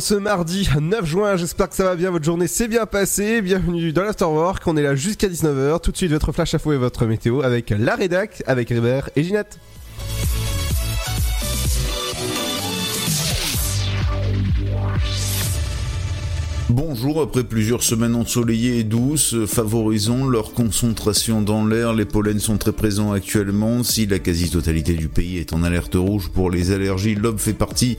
ce mardi 9 juin, j'espère que ça va bien, votre journée s'est bien passée, bienvenue dans l'Afterwork, on est là jusqu'à 19h, tout de suite votre flash info et votre météo avec la rédac, avec Ribert et Ginette. Bonjour, après plusieurs semaines ensoleillées et douces, favorisant leur concentration dans l'air, les pollens sont très présents actuellement. Si la quasi-totalité du pays est en alerte rouge pour les allergies, l'Aube fait partie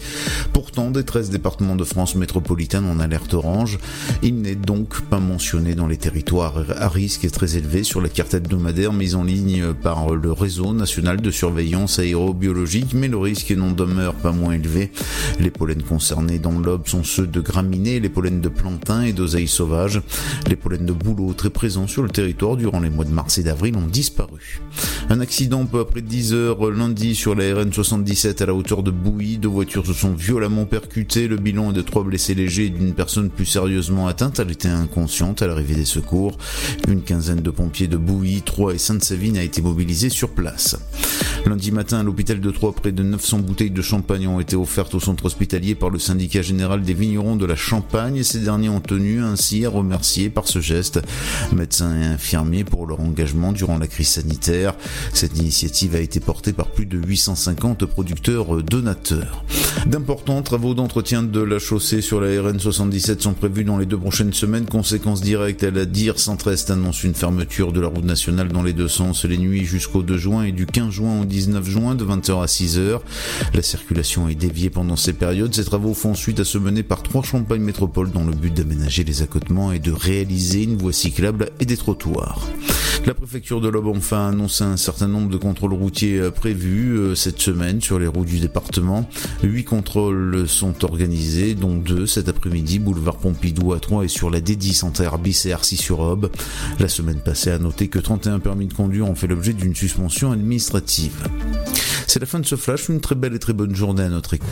pourtant des 13 départements de France métropolitaine en alerte orange. Il n'est donc pas mentionné dans les territoires à risque et très élevé sur la carte hebdomadaire mise en ligne par le réseau national de surveillance aérobiologique, mais le risque n'en demeure pas moins élevé. Les pollens concernés dans l'Aube sont ceux de graminées, les pollens de plantain et d'oseille sauvage. Les pollens de bouleau très présents sur le territoire durant les mois de mars et d'avril ont disparu. Un accident peu après 10 heures lundi sur la RN 77 à la hauteur de Bouilly. Deux voitures se sont violemment percutées. Le bilan est de trois blessés légers et d'une personne plus sérieusement atteinte. Elle était inconsciente à l'arrivée des secours. Une quinzaine de pompiers de Bouilly, Troyes et Sainte-Savine a été mobilisés sur place. Lundi matin, à l'hôpital de Troyes, près de 900 bouteilles de champagne ont été offertes au centre hospitalier par le syndicat général des vignerons de la Champagne. Ces derniers ont tenu ainsi à remercier par ce geste médecins et infirmiers pour leur engagement durant la crise sanitaire. Cette initiative a été portée par plus de 850 producteurs donateurs. D'importants travaux d'entretien de la chaussée sur la RN 77 sont prévus dans les deux prochaines semaines. Conséquence directe, à la dire Centre-Est annonce une fermeture de la route nationale dans les deux sens les nuits jusqu'au 2 juin et du 15 juin au 19 juin de 20h à 6h. La circulation est déviée pendant ces périodes. Ces travaux font suite à se mener par trois Champagne Métropole dans le but d'aménager les accotements et de réaliser une voie cyclable et des trottoirs. La préfecture de l'Aube enfin a annoncé un certain nombre de contrôles routiers euh, prévus euh, cette semaine sur les routes du département. Huit contrôles sont organisés, dont deux cet après-midi, boulevard Pompidou à 3 et sur la D10 entre Herbis et Arcy-sur-Aube. La semaine passée a noté que 31 permis de conduire ont fait l'objet d'une suspension administrative. C'est la fin de ce flash, une très belle et très bonne journée à notre écoute.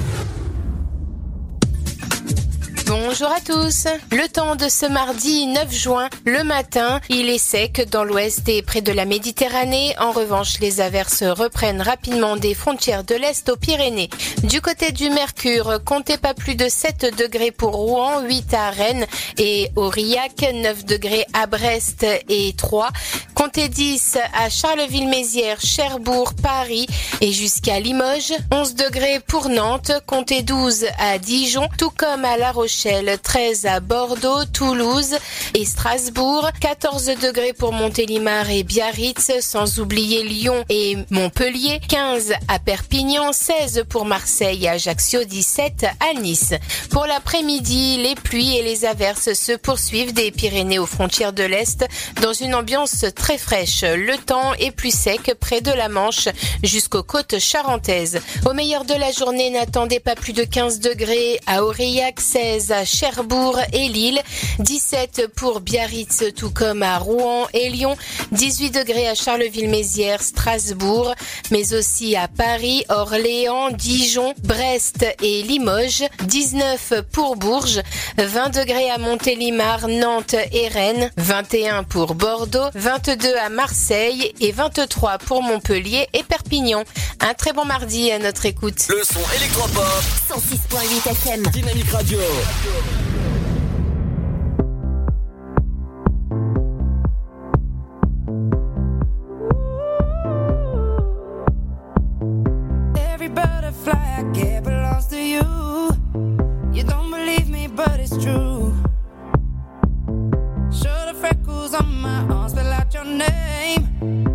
Bonjour à tous. Le temps de ce mardi 9 juin, le matin, il est sec dans l'ouest et près de la Méditerranée. En revanche, les averses reprennent rapidement des frontières de l'Est aux Pyrénées. Du côté du Mercure, comptez pas plus de 7 degrés pour Rouen, 8 à Rennes et Aurillac, 9 degrés à Brest et 3. Comptez 10 à Charleville-Mézières, Cherbourg, Paris et jusqu'à Limoges. 11 degrés pour Nantes, comptez 12 à Dijon, tout comme à La Rochelle, 13 à Bordeaux, Toulouse et Strasbourg, 14 degrés pour Montélimar et Biarritz, sans oublier Lyon et Montpellier, 15 à Perpignan, 16 pour Marseille, Ajaccio, 17 à Nice. Pour l'après-midi, les pluies et les averses se poursuivent des Pyrénées aux frontières de l'Est dans une ambiance très fraîche. Le temps est plus sec près de la Manche jusqu'aux côtes charentaises. Au meilleur de la journée, n'attendez pas plus de 15 degrés à Aurillac, 16 à Cherbourg et Lille, 17 pour Biarritz tout comme à Rouen et Lyon, 18 degrés à Charleville-Mézières, Strasbourg, mais aussi à Paris, Orléans, Dijon, Brest et Limoges, 19 pour Bourges, 20 degrés à Montélimar, Nantes et Rennes, 21 pour Bordeaux, 22 à Marseille et 23 pour Montpellier et Perpignan. Un très bon mardi à notre écoute. Le son électropop. 106.8 FM. Dynamique Radio. Every butterfly I get belongs to you. You don't believe me, but it's true. Freckles on my arm, spell out your name.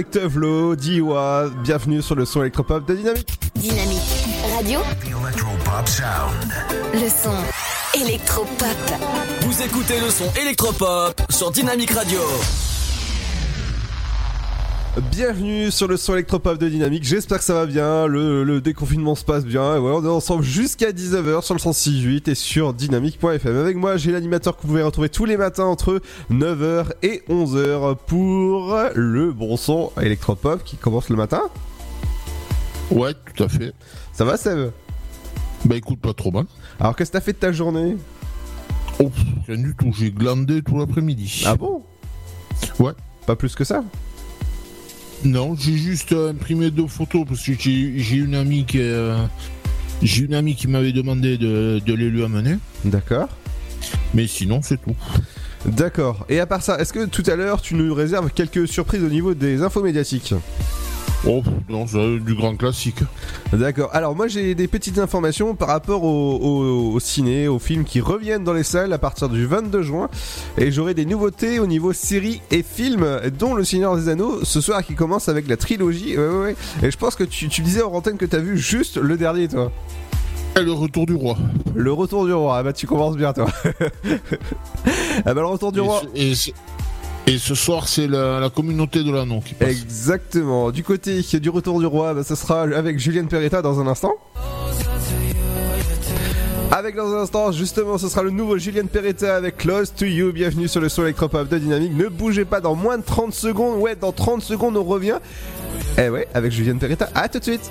Avec Tevlo, Diwa, bienvenue sur le son électropop de Dynamique. Dynamique Radio, The Electropop Sound. le son électropop. Vous écoutez le son électropop sur Dynamique Radio. Bienvenue sur le son électropop de Dynamique, j'espère que ça va bien, le, le déconfinement se passe bien, et ouais, on est ensemble jusqu'à 19h sur le 106.8 et sur dynamique.fm. Avec moi, j'ai l'animateur que vous pouvez retrouver tous les matins entre 9h et 11h pour le bon son électropop qui commence le matin. Ouais, tout à fait. Ça va Seb? Bah écoute, pas trop mal. Alors qu'est-ce que t'as fait de ta journée? Oh, rien du tout, j'ai glandé tout l'après-midi. Ah bon? Ouais. Pas plus que ça? Non, j'ai juste euh, imprimé deux photos parce que j'ai j'ai une amie qui euh, j'ai une amie qui m'avait demandé de, de les lui amener. D'accord. Mais sinon, c'est tout. D'accord. Et à part ça, est-ce que tout à l'heure tu nous réserves quelques surprises au niveau des infos médiatiques? Oh, non, c'est du grand classique. D'accord. Alors moi j'ai des petites informations par rapport au, au, au ciné, aux films qui reviennent dans les salles à partir du 22 juin. Et j'aurai des nouveautés au niveau séries et films, dont Le Seigneur des Anneaux, ce soir qui commence avec la trilogie. Ouais, ouais, ouais. Et je pense que tu, tu disais en antenne que t'as vu juste le dernier toi. Et le retour du roi. Le retour du roi. Ah bah tu commences bien toi. ah bah le retour du Et roi. Et, et ce soir, c'est la, communauté de l'anneau qui passe. Exactement. Du côté du retour du roi, bah, ce sera avec Julienne Peretta dans un instant. Avec dans un instant, justement, ce sera le nouveau Julienne Peretta avec Close to You. Bienvenue sur le son électropop de Dynamique. Ne bougez pas dans moins de 30 secondes. Ouais, dans 30 secondes, on revient. Eh ouais, avec Julienne Peretta. À tout de suite.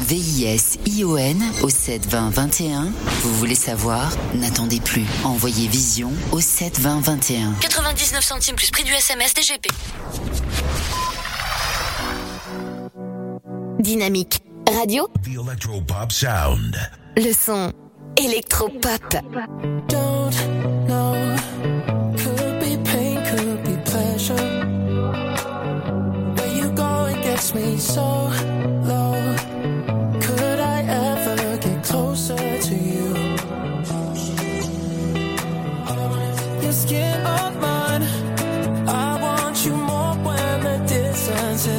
V-I-S-I-O-N au 72021. Vous voulez savoir? N'attendez plus. Envoyez Vision au 72021. 99 centimes plus prix du SMS DGP. Dynamique Radio, The Electropop Sound. le son électropop. Don't know. Could be pain, could be pleasure. Where you go, it gets me so low. You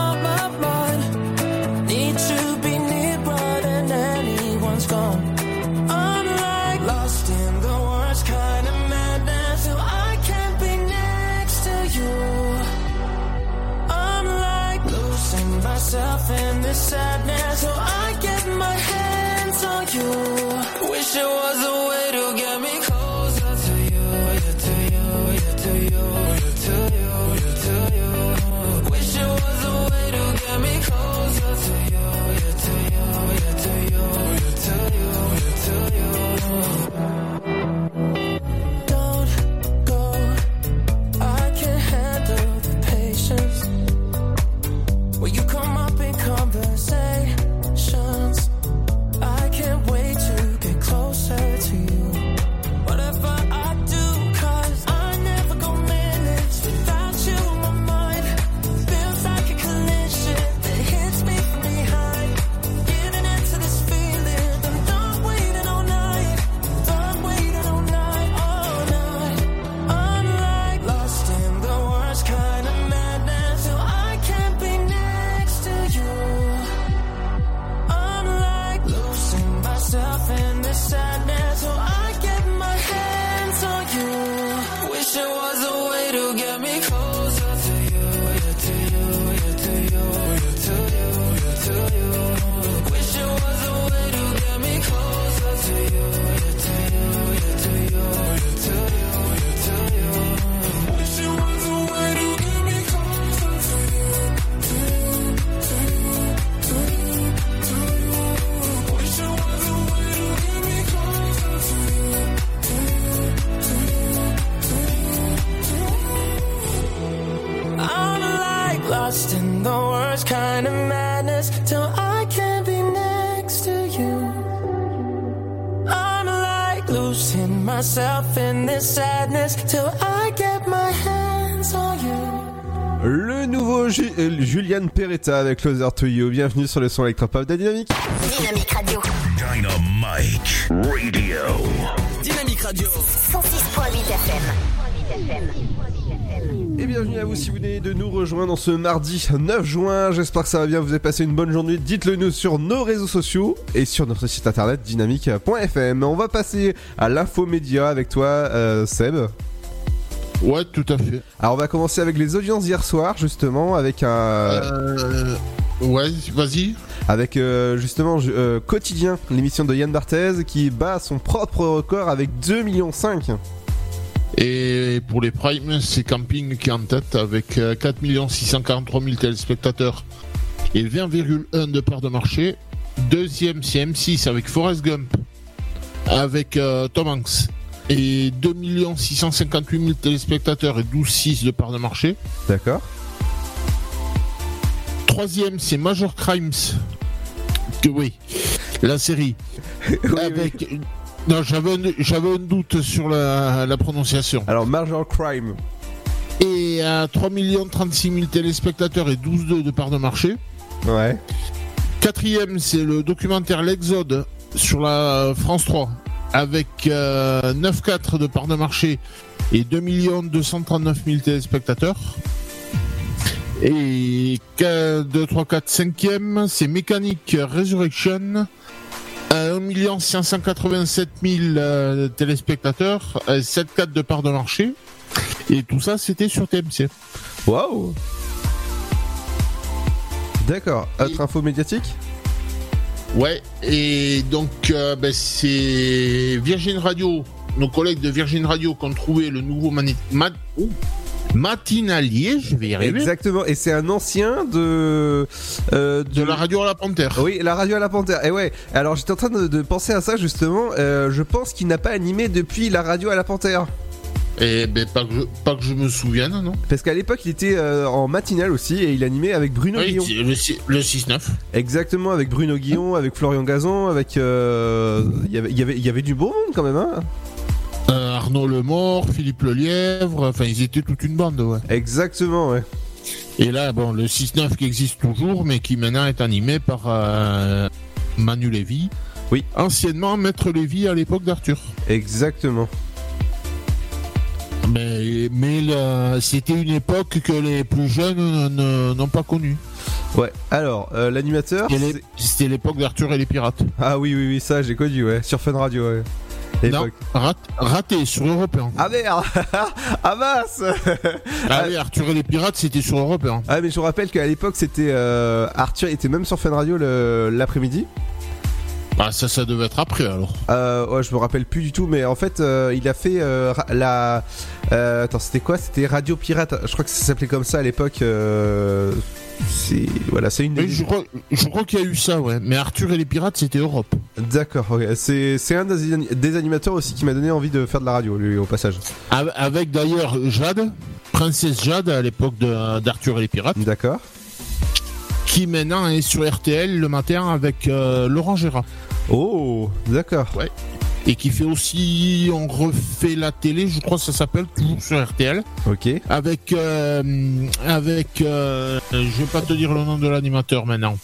are my mind. Need to be nearer than anyone's gone. I'm like lost in the worst kind of madness. So I can't be next to you. I'm like losing myself in this sadness. So I get my hands on you. Avec Closer to You. Bienvenue sur le son électropop de Dynamique. Dynamique Radio. Dynamite Radio. Dynamique Radio. 106.8 FM. Et bienvenue à vous si vous venez de nous rejoindre dans ce mardi 9 juin. J'espère que ça va bien, vous avez passé une bonne journée. Dites-le nous sur nos réseaux sociaux et sur notre site internet dynamique.fm. On va passer à l'info média avec toi, euh, Seb. Ouais, tout à fait. Alors on va commencer avec les audiences d'hier soir, justement, avec un... Euh, ouais, vas-y. Avec euh, justement euh, Quotidien, l'émission de Yann Barthez qui bat son propre record avec 2,5 millions. Et pour les primes, c'est Camping qui est en tête avec euh, 4 643 000 téléspectateurs et 20,1 de part de marché. Deuxième, c'est M6 avec Forrest Gump, avec euh, Tom Hanks et 2 658 000 téléspectateurs et 12,6 de part de marché. D'accord. Troisième, c'est Major Crimes. Que oui, la série. avec. Non, j'avais un, j'avais un doute sur la, la prononciation. Alors Major Crime. Et à 3 36 000 téléspectateurs et 12,2 de part de marché. Ouais. Quatrième, c'est le documentaire L'Exode sur la France 3 avec euh, 9,4 de part de marché et 2 239 000 téléspectateurs. Et 2, 3, 4, 5e, c'est Mécanique Resurrection à 1 587 000 euh, téléspectateurs, euh, 7,4 de part de marché. Et tout ça, c'était sur TMC. Waouh D'accord. Autre info médiatique? Ouais, et donc euh, ben, c'est Virgin Radio, nos collègues de Virgin Radio qui ont trouvé le nouveau mani- ma- oh, matinalier, je vais y arriver, Exactement. Et c'est un ancien de euh, de la radio à la panthère. Oui, la radio à la panthère. Et ouais. Alors j'étais en train de, de penser à ça justement. Euh, je pense qu'il n'a pas animé depuis la radio à la panthère. Et ben pas que je, pas que je me souvienne, non Parce qu'à l'époque, il était euh, en matinale aussi et il animait avec Bruno Oui, Guillon. le, six- le 6-9. Exactement, avec Bruno Guillon, avec Florian Gazan, avec. euh, Il y avait- y avait du beau monde quand même, hein Euh, Arnaud Lemort, Philippe Lelièvre, enfin ils étaient toute une bande, ouais. Exactement, ouais. Et là, bon, le 6-9 qui existe toujours, mais qui maintenant est animé par euh, Manu Lévy. Oui. Anciennement Maître Lévy à l'époque d'Arthur. Exactement. Mais, mais c'était une époque que les plus jeunes ne- n'ont pas connue. Ouais. Alors, euh, l'animateur. C'était l'époque d'Arthur et les pirates. Ah oui, oui, oui, ça j'ai connu, ouais. Sur Fun Radio, ouais. Non, rat- raté sur Européen. Ah merde Ah mince Ah oui, Arthur et les pirates, c'était sur Européen. Ah mais je vous rappelle qu'à l'époque c'était euh, Arthur était même sur Fun Radio l'après-midi. Ah, ça, ça devait être après alors. Euh, ouais, je me rappelle plus du tout, mais en fait euh, il a fait euh, la. euh, attends, c'était quoi? C'était Radio Pirate. Je crois que ça s'appelait comme ça à l'époque. c'est voilà, c'est une. Des- je crois, qu'il y a eu ça, ouais. Mais Arthur et les pirates, c'était Europe. D'accord. C'est c'est un des, ani- des animateurs aussi qui m'a donné envie de faire de la radio, lui, au passage. Av- Avec d'ailleurs Jade, Princesse Jade à l'époque d'Arthur et les pirates, D'accord. qui maintenant est sur RTL le matin avec Laurent Gérard. Oh, d'accord. Ouais. Et qui fait aussi, on refait la télé, je crois que ça s'appelle toujours sur RTL, Ok. avec euh, avec, euh, je vais pas te dire le nom de l'animateur maintenant.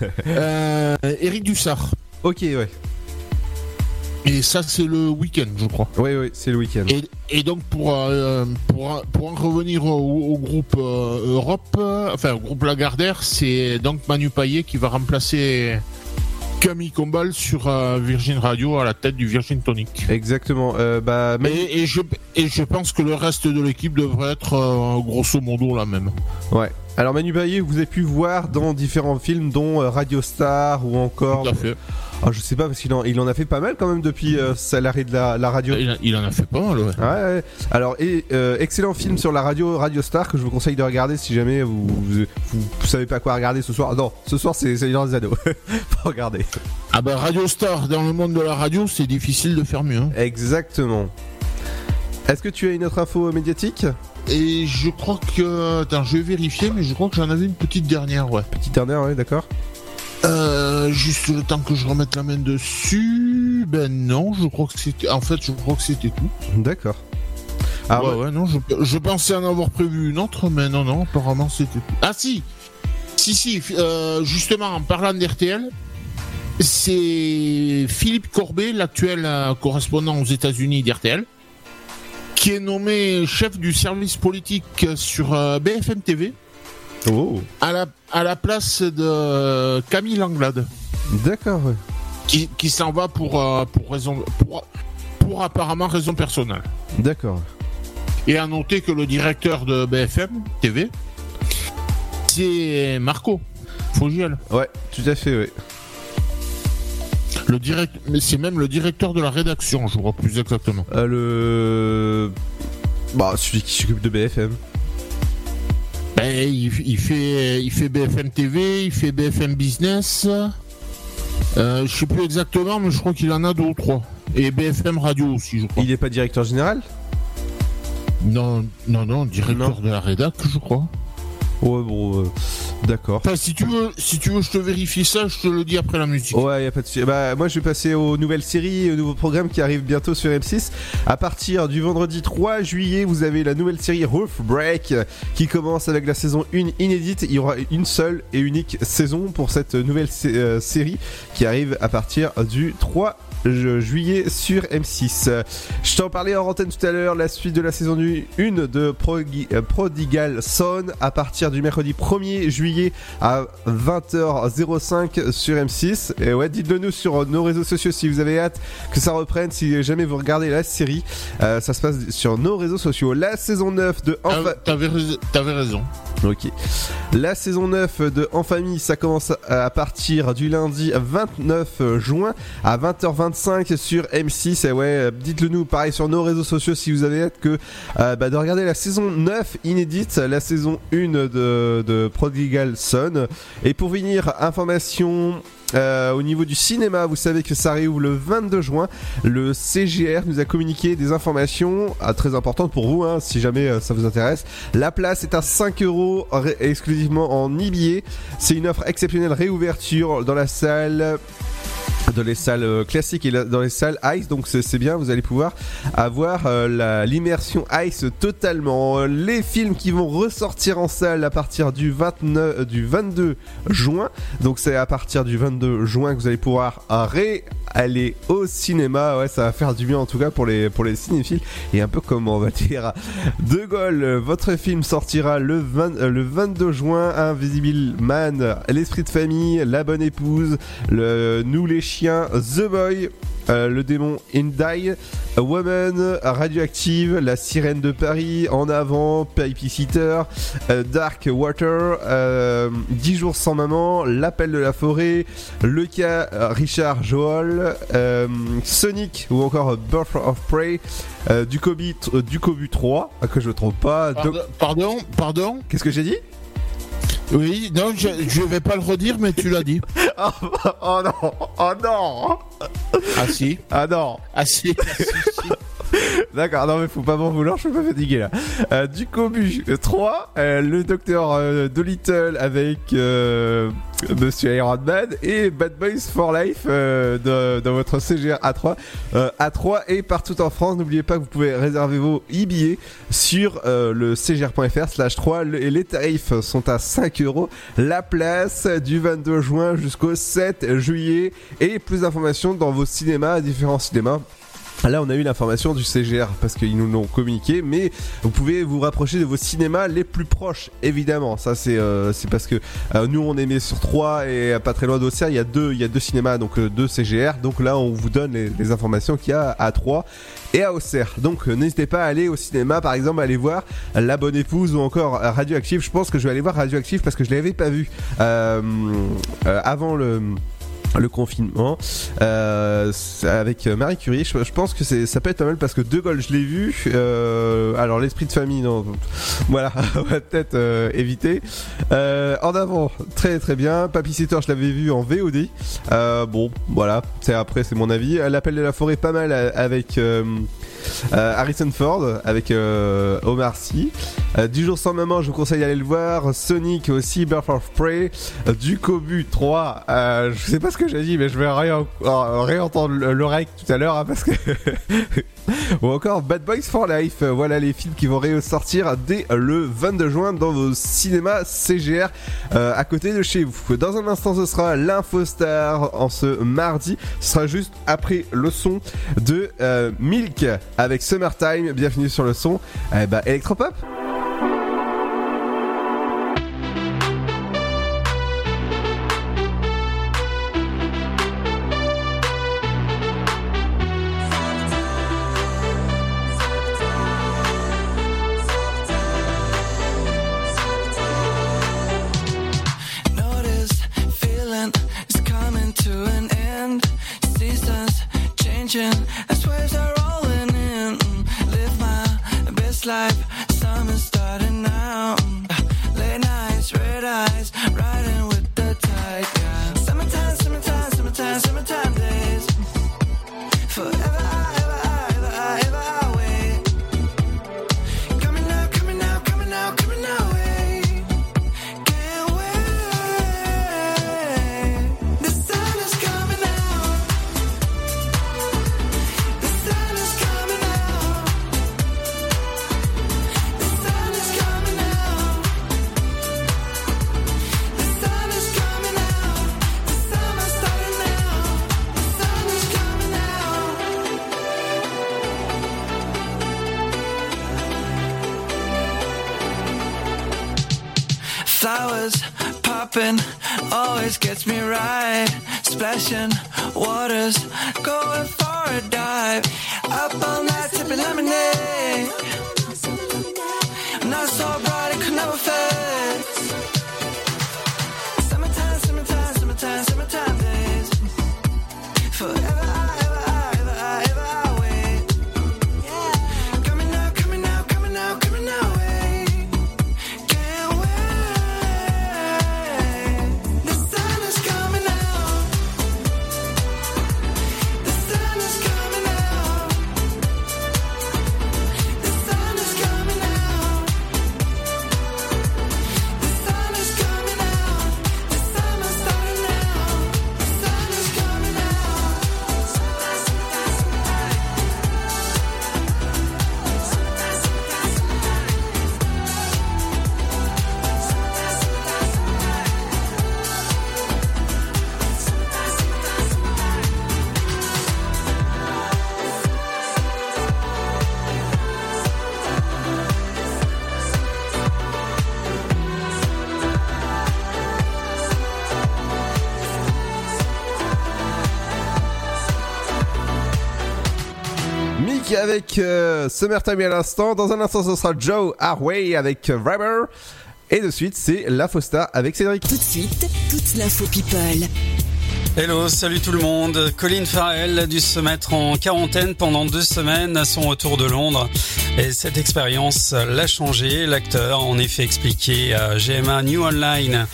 euh, Eric Dussard. Ok, ouais. Et ça c'est le week-end, je crois. Oui, oui, c'est le week-end. Et, et donc pour, euh, pour, pour en revenir au, au groupe euh, Europe, euh, enfin au groupe Lagardère, c'est donc Manu Payet qui va remplacer Camille Combal sur euh, Virgin Radio à la tête du Virgin Tonic. Exactement. Euh, bah, Et, et je, et je pense que le reste de l'équipe devrait être euh, grosso modo la même. Ouais. Alors Manu Payet, vous avez pu voir dans différents films, dont Radio Star ou encore. Tout à fait. Ah, je sais pas parce qu'il en, il en a fait pas mal quand même depuis euh, sa- l'arrêt de la, la radio. Il, a- il en a fait pas mal, ouais. Ouais, ouais. Alors, et, euh, excellent film sur la radio, Radio Star, que je vous conseille de regarder si jamais vous, vous, vous savez pas quoi regarder ce soir. Non, ce soir c'est c'est dans les ados. Faut regarder. Ah bah Radio Star, dans le monde de la radio, c'est difficile de faire mieux. hein. Exactement. Est-ce que tu as une autre info médiatique? Et je crois que. Attends, je vais vérifier, mais je crois que j'en avais une petite dernière, ouais. Petite dernière, ouais, d'accord. Euh, juste le temps que je remette la main dessus. Ben non, je crois que c'était. En fait, je crois que c'était tout. D'accord. Ah ouais, ouais. ouais, non, je, je pensais en avoir prévu une autre, mais non, non, apparemment c'était tout. Ah si Si, si, euh, justement, en parlant d'RTL, c'est Philippe Corbet, l'actuel euh, correspondant aux États-Unis d'RTL, qui est nommé chef du service politique sur BFM TV. Oh. À la, à la place de Camille Langlade. D'accord, ouais. Qui, qui s'en va pour, euh, pour raison. Pour, pour apparemment raison personnelle. D'accord. Et à noter que le directeur de BFM TV, c'est Marco Fogiel. Ouais, tout à fait, ouais. Le direct, mais c'est même le directeur de la rédaction, je crois plus exactement. Euh, le. Bah, celui qui s'occupe de BFM. Ben, il, il fait, il fait BFM TV, il fait BFM Business. Euh, je sais plus exactement, mais je crois qu'il en a deux ou trois. Et BFM Radio aussi, je crois. Il est pas directeur général? Non, non, non, directeur de la rédac, je crois. Ouais, bon, euh, d'accord. Enfin, si tu veux, si tu veux, je te vérifie ça, je te le dis après la musique. Ouais, y a pas de souci. Bah, moi, je vais passer aux nouvelles séries, aux nouveaux programmes qui arrivent bientôt sur M6. À partir du vendredi 3 juillet, vous avez la nouvelle série Roof Break qui commence avec la saison 1 inédite. Il y aura une seule et unique saison pour cette nouvelle sé- euh, série qui arrive à partir du 3 ju- juillet sur M6. Euh, Je t'en parlais en antenne tout à l'heure, la suite de la saison 1 de euh, Prodigal Son à partir du mercredi 1er juillet à 20h05 sur M6. Et ouais, dites-le nous sur nos réseaux sociaux si vous avez hâte que ça reprenne, si jamais vous regardez la série. Euh, ça se passe sur nos réseaux sociaux. La saison 9 de Ah. T'avais rais- t'avais raison. Ok. La saison 9 de En Famille, ça commence à partir du lundi 29 juin à 20h25 sur M6. Et ouais, dites-le nous pareil sur nos réseaux sociaux si vous avez hâte que euh, bah, de regarder la saison 9 inédite, la saison 1 de, Prodigal Son. Et pour finir, information euh, au niveau du cinéma, vous savez que ça réouvre le 22 juin. Le CGR nous a communiqué des informations ah, très importantes pour vous, hein, si jamais euh, ça vous intéresse. La place est à 5 euros exclusivement en e-billet. C'est une offre exceptionnelle réouverture dans la salle dans les salles euh, classiques et dans les salles Ice. Donc c'est bien vous allez pouvoir avoir euh, l'immersion Ice totalement. Les films qui vont ressortir en salle à partir du 29 euh, du 22 juin. Donc c'est à partir du 22 juin que vous allez pouvoir ré aller au cinéma. Ouais ça va faire du bien en tout cas pour les pour les cinéphiles. Et un peu comme on va dire De Gaulle votre film sortira le 20 le 22 juin. Invisible Man l'esprit de famille la bonne épouse le Nous les The Boy, euh, le démon Indie, A Woman, Radioactive, La sirène de Paris, En avant, Babysitter, euh, Dark Water, euh, 10 jours sans maman, L'appel de la forêt, Le cas euh, Richard Joel, Sonic ou encore Birth of Prey, euh, du Kobe, euh, du Kobu 3, ah, que je trompe pas. Pardon, pardon, pardon. Qu'est-ce que j'ai dit? Oui, non, je, je vais pas le redire, mais tu l'as dit. oh, oh non, oh non Ah si Ah non Ah si, ah, si, si. D'accord, non mais faut pas m'en vouloir, je suis pas fatigué là. Euh, du Cobu 3, euh, le docteur euh, Dolittle avec euh, Monsieur Iron Man et Bad Boys for Life euh, de- dans votre CGR A3. Euh, A3 et partout en France, n'oubliez pas que vous pouvez réserver vos e-billets sur euh, le cgr.fr slash 3 Le- et les tarifs sont à 5 euros la place du 22 juin jusqu'au 7 juillet et plus d'informations dans vos cinémas, différents cinémas. Là, on a eu l'information du CGR parce qu'ils nous l'ont communiqué, mais vous pouvez vous rapprocher de vos cinémas les plus proches, évidemment. Ça, c'est euh, parce que euh, nous, on est sur 3 et pas très loin d'Auxerre, il y a deux, il y a deux cinémas, donc euh, deux CGR. Donc là, on vous donne les, informations qu'il y a à 3 et à Auxerre. Donc n'hésitez pas à aller au cinéma, par exemple, aller voir La Bonne Épouse ou encore Radioactive. Je pense que je vais aller voir Radioactive parce que je l'avais pas vu avant le le confinement. Euh, avec euh, Marie Curie je, pense que ça peut être pas mal parce que De Gaulle je l'ai vu. Euh, alors l'esprit de famille non. Voilà on va peut-être éviter. En avant très très bien. Papy Sitter je l'avais vu en VOD bon voilà. C'est après c'est mon avis. L'appel de la forêt pas mal avec euh, Harrison Ford avec euh, Omar Sy. Euh, du jour sans maman, je vous conseille d'aller le voir. Sonic aussi, Birth of Prey. Euh, du Kobu 3. Euh, je sais pas ce que j'ai dit, mais je vais euh, réentendre le, le rec tout à l'heure hein, parce que. Ou encore Bad Boys for Life. Euh, Voilà les films qui vont ressortir dès le 22 juin dans vos cinémas CGR euh, à côté de chez vous. Dans un instant, ce sera l'Infostar en ce mardi. Ce sera juste après le son de euh, Milk avec Summertime. Bienvenue sur le son eh bah, Electropop. Avec euh, Summertime à l'instant. Dans un instant, ce sera Joe Harway avec euh, Rubber. Et de suite, c'est La Fosta avec Cédric. Tout de suite, toute l'info people. Hello, salut tout le monde. Colin Farrell a dû se mettre en quarantaine pendant deux semaines à son retour de Londres. Et cette expérience l'a changé. L'acteur a en effet expliqué à GMA New Online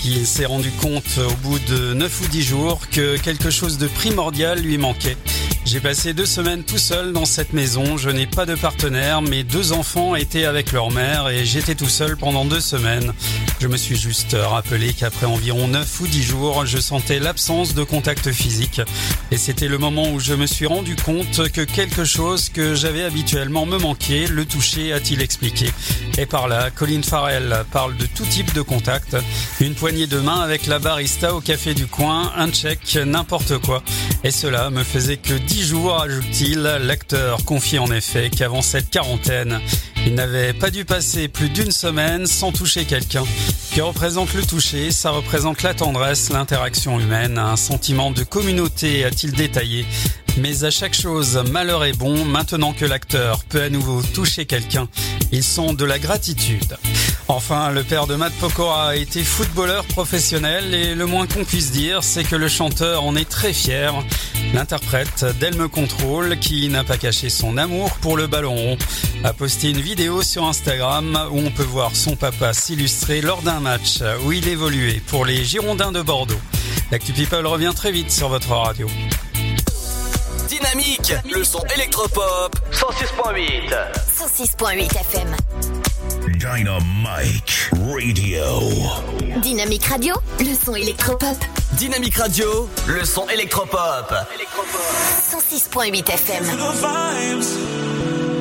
qu'il s'est rendu compte au bout de 9 ou 10 jours que quelque chose de primordial lui manquait. J'ai passé deux semaines tout seul dans cette maison. Je n'ai pas de partenaire. Mes deux enfants étaient avec leur mère et j'étais tout seul pendant deux semaines. Je me suis juste rappelé qu'après environ 9 ou 10 jours, je sentais l'absence de contact physique. Et c'était le moment où je me suis rendu compte que quelque chose que j'avais habituellement me manquait, le toucher, a-t-il expliqué. Et par là, Colin Farrell parle de tout type de contact. Une poignée de main avec la barista au café du coin, un check, n'importe quoi. Et cela me faisait que 10 jours, ajoute-t-il. L'acteur confie en effet qu'avant cette quarantaine, il n'avait pas dû passer plus d'une semaine sans toucher quelqu'un. Que représente le toucher Ça représente la tendresse, l'interaction humaine, un sentiment de communauté, a-t-il détaillé. Mais à chaque chose, malheur est bon, maintenant que l'acteur peut à nouveau toucher quelqu'un, ils sont de la gratitude. Enfin, le père de Matt Pokora a été footballeur professionnel et le moins qu'on puisse dire, c'est que le chanteur en est très fier. L'interprète d'Elle contrôle, qui n'a pas caché son amour pour le ballon rond, a posté une vidéo sur Instagram où on peut voir son papa s'illustrer lors d'un match où il évoluait pour les Girondins de Bordeaux. L'Actu People revient très vite sur votre radio. Dynamique Dynamique, le son électropop 106.8. 106.8 FM. Dynamite Radio. Dynamique Radio, le son électropop. Dynamique Radio, le son électropop. 106.8 FM.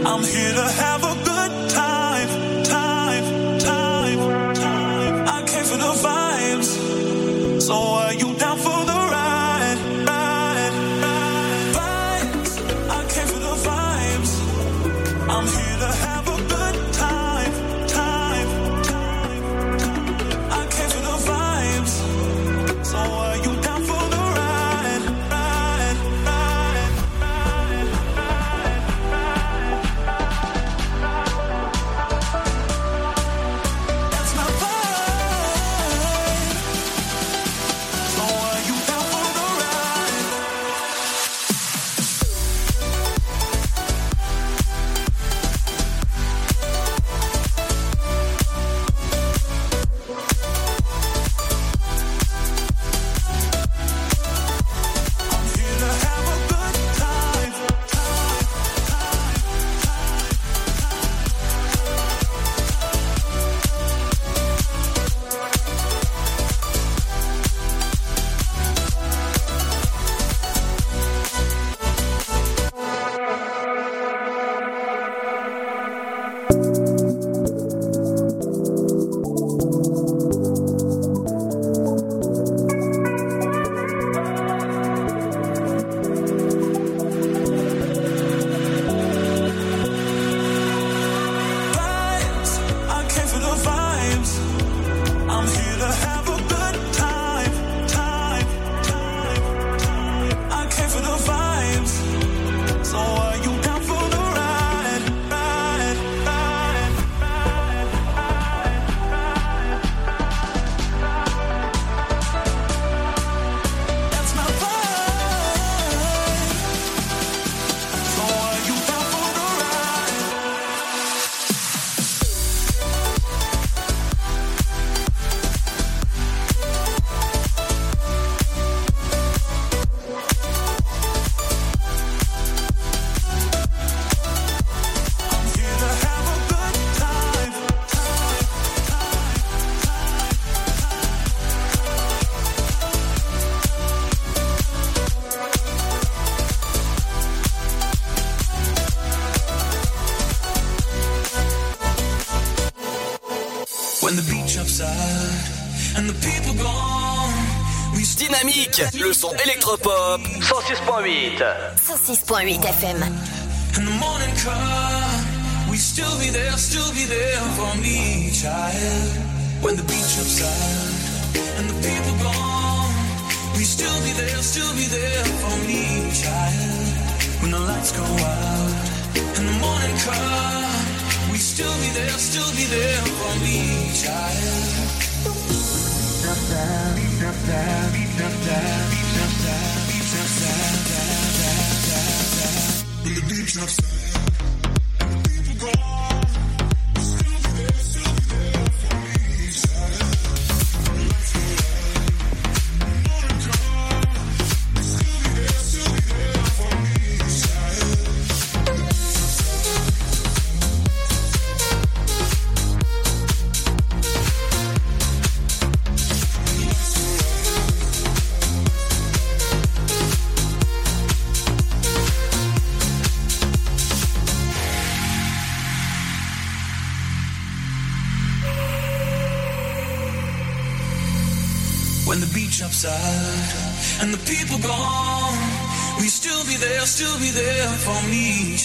I'm here to have a good time, time, time, time. I came for the vibes. So are you down for Dynamique, le son électropop 106.8. 106.8 FM. In the morning come, we still be there, still be there for me, child. When the beach upside and the people gone, we still be there, still be there for me, child. When the lights go out and the morning come, we still be there, still be there for me, child. When the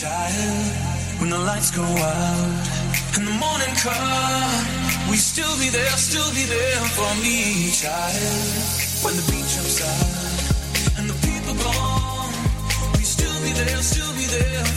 child. When the lights go out and the morning comes, we still be there, still be there for me, child. When the beat beach out and the people gone, we still be there, still be there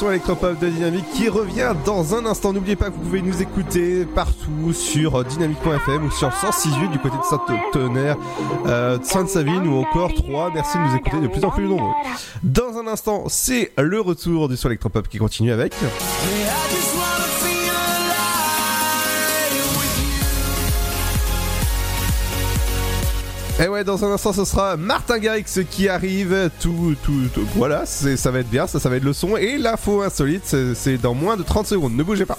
son électropop de Dynamique qui revient dans un instant. N'oubliez pas que vous pouvez nous écouter partout sur dynamique.fm ou sur 168 du côté de Saint-Tonnerre, euh, Sainte-Savine ou encore 3. Merci de nous écouter de plus en plus nombreux. Dans un instant, c'est le retour du son électropop qui continue avec. Et ouais, dans un instant, ce sera Martin Garrix qui arrive. Tout, tout, tout- voilà, ça va être bien, ça, ça va être le son. Et l'info insolite, c'est dans moins de 30 secondes. Ne bougez pas.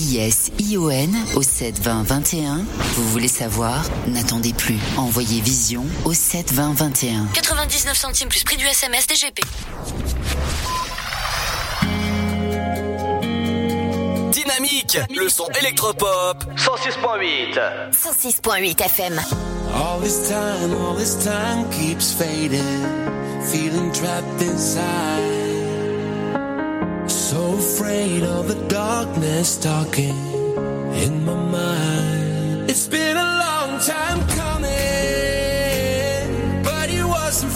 V-I-S-I-O-N au 72021. Vous voulez savoir? N'attendez plus. Envoyez Vision au 72021. 99 centimes plus prix du SMS DGP. Dynamique, le son électropop. 106.8. 106.8 FM. All this time, all this time keeps fading. Feeling trapped inside. So afraid of the darkness talking in my mind. It's been a long time coming, but it wasn't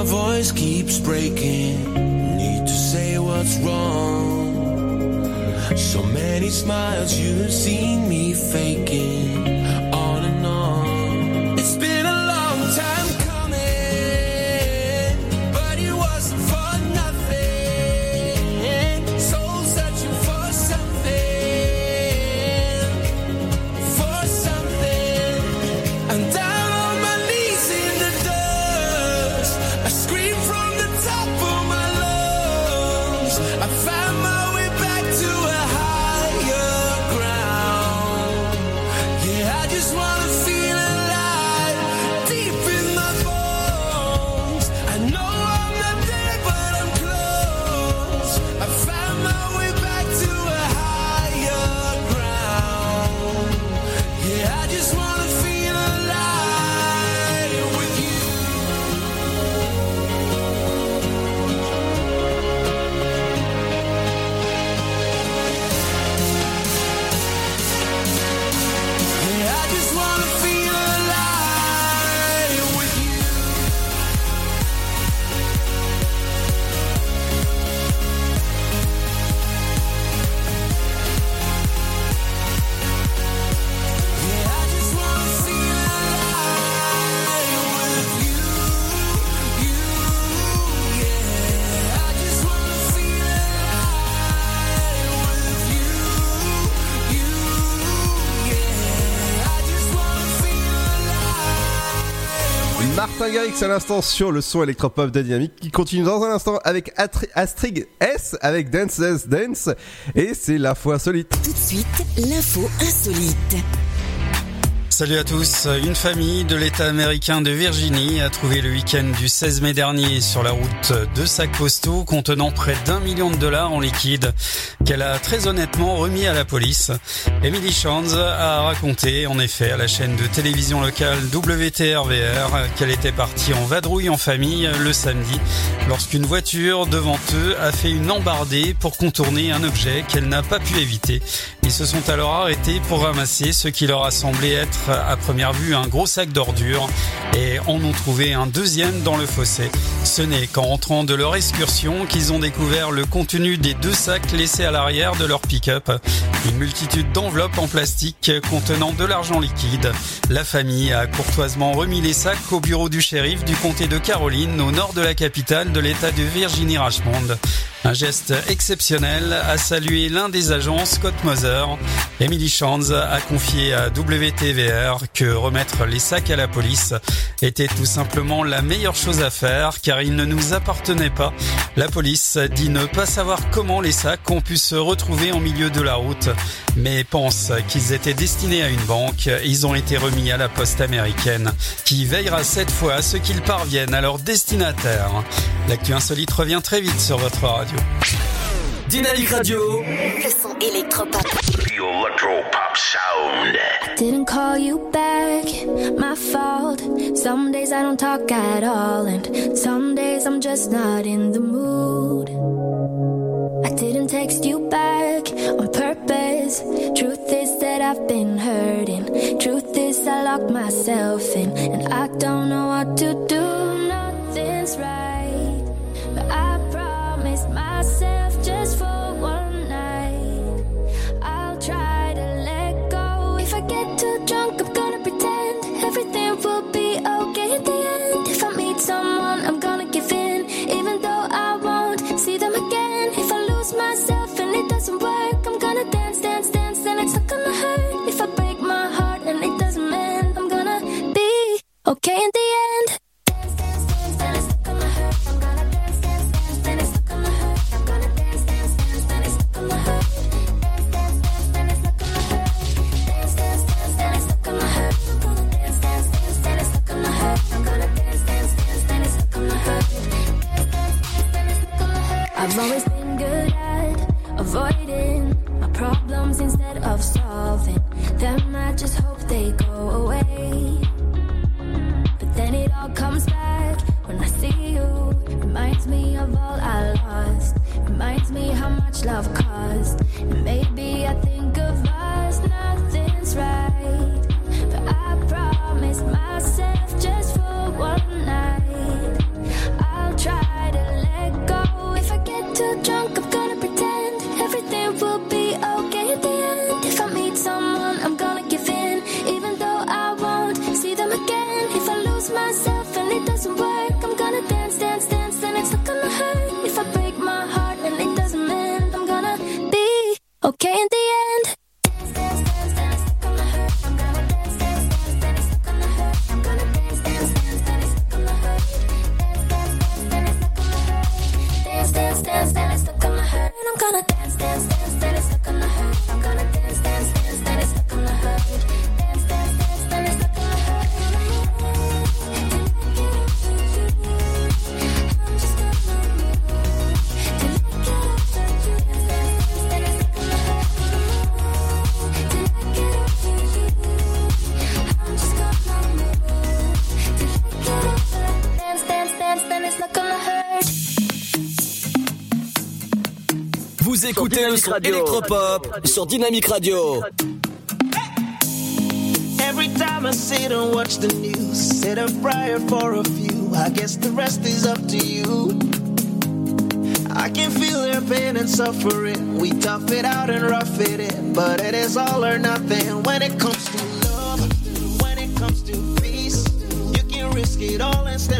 my voice keeps breaking. Need to say what's wrong. So many smiles you've seen me faking Garrix à l'instant sur le son électropop de Dynamique qui continue dans un instant avec Atri- Astrid S avec Dance Dance Dance et c'est fois insolite. Tout de suite, l'info insolite. Salut à tous. Une famille de l'État américain de Virginie a trouvé le week-end du 16 mai dernier sur la route deux sacs postaux contenant près d'un million de dollars en liquide qu'elle a très honnêtement remis à la police. Emily Shands a raconté en effet à la chaîne de télévision locale WTRVR qu'elle était partie en vadrouille en famille le samedi lorsqu'une voiture devant eux a fait une embardée pour contourner un objet qu'elle n'a pas pu éviter. Ils se sont alors arrêtés pour ramasser ce qui leur a semblé être à première vue un gros sac d'ordures et en ont trouvé un deuxième dans le fossé. Ce n'est qu'en rentrant de leur excursion qu'ils ont découvert le contenu des deux sacs laissés à l'arrière de leur pick-up. Une multitude d'enveloppes en plastique contenant de l'argent liquide. La famille a courtoisement remis les sacs au bureau du shérif du comté de Caroline au nord de la capitale de l'état de Virginie-Richmond. Un geste exceptionnel a salué l'un des agents, Scott Moser. Emily Shands a confié à WTVR que remettre les sacs à la police était tout simplement la meilleure chose à faire car ils ne nous appartenaient pas. La police dit ne pas savoir comment les sacs ont pu se retrouver en milieu de la route, mais pense qu'ils étaient destinés à une banque. Ils ont été remis à la poste américaine qui veillera cette fois à ce qu'ils parviennent à leur destinataire. L'actu insolite revient très vite sur votre radio. Dynamique Radio. Le son électropop. The Electro Pop Sound. Didn't call you back, my fault. Some days I don't talk at all, and some days I'm just not in the mood. I didn't text you back on purpose. Truth is that I've been hurting. Truth is I locked myself in, and I don't know what to do. Nothing's right, Vous écoutez le son électropop sur Dynamique Radio. Every time I sit and watch the news, said a prayer for a few. I guess the rest is up to you. I can feel their pain and suffering. We tough it out and rough it in, but it is all or nothing when it comes to love. When it comes to peace, you can risk it all and stand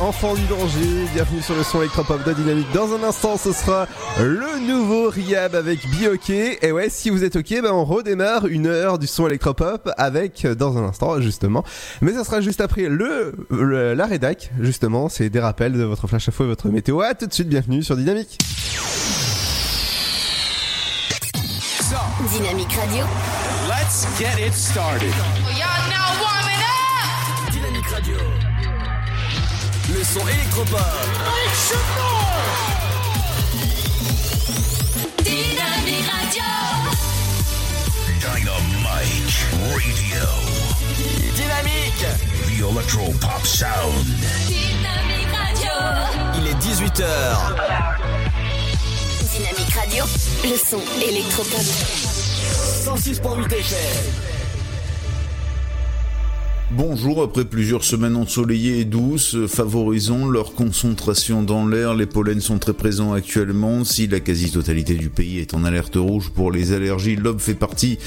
Enfant du danger, bienvenue sur le son électropop de Dynamique. Dans un instant, ce sera le nouveau Riab avec Bioke. Et ouais, si vous êtes ok, ben on redémarre une heure du son électropop avec, dans un instant justement. Mais ça sera juste après le, le la rédac, justement. C'est des rappels de votre flash info et votre météo. À tout de suite, bienvenue sur Dynamique. Radio. Let's get it started. Son électropop. Dynamique Radio. Dynamite Radio. Dynamique. The Electro Pop Sound. Dynamique Radio. Il est 18h. Dynamique Radio. Le son électropop. 106.8 FM. Bonjour, après plusieurs semaines ensoleillées et douces, euh, favorisant leur concentration dans l'air, les pollens sont très présents actuellement. Si la quasi-totalité du pays est en alerte rouge pour les allergies, l'Aube fait partie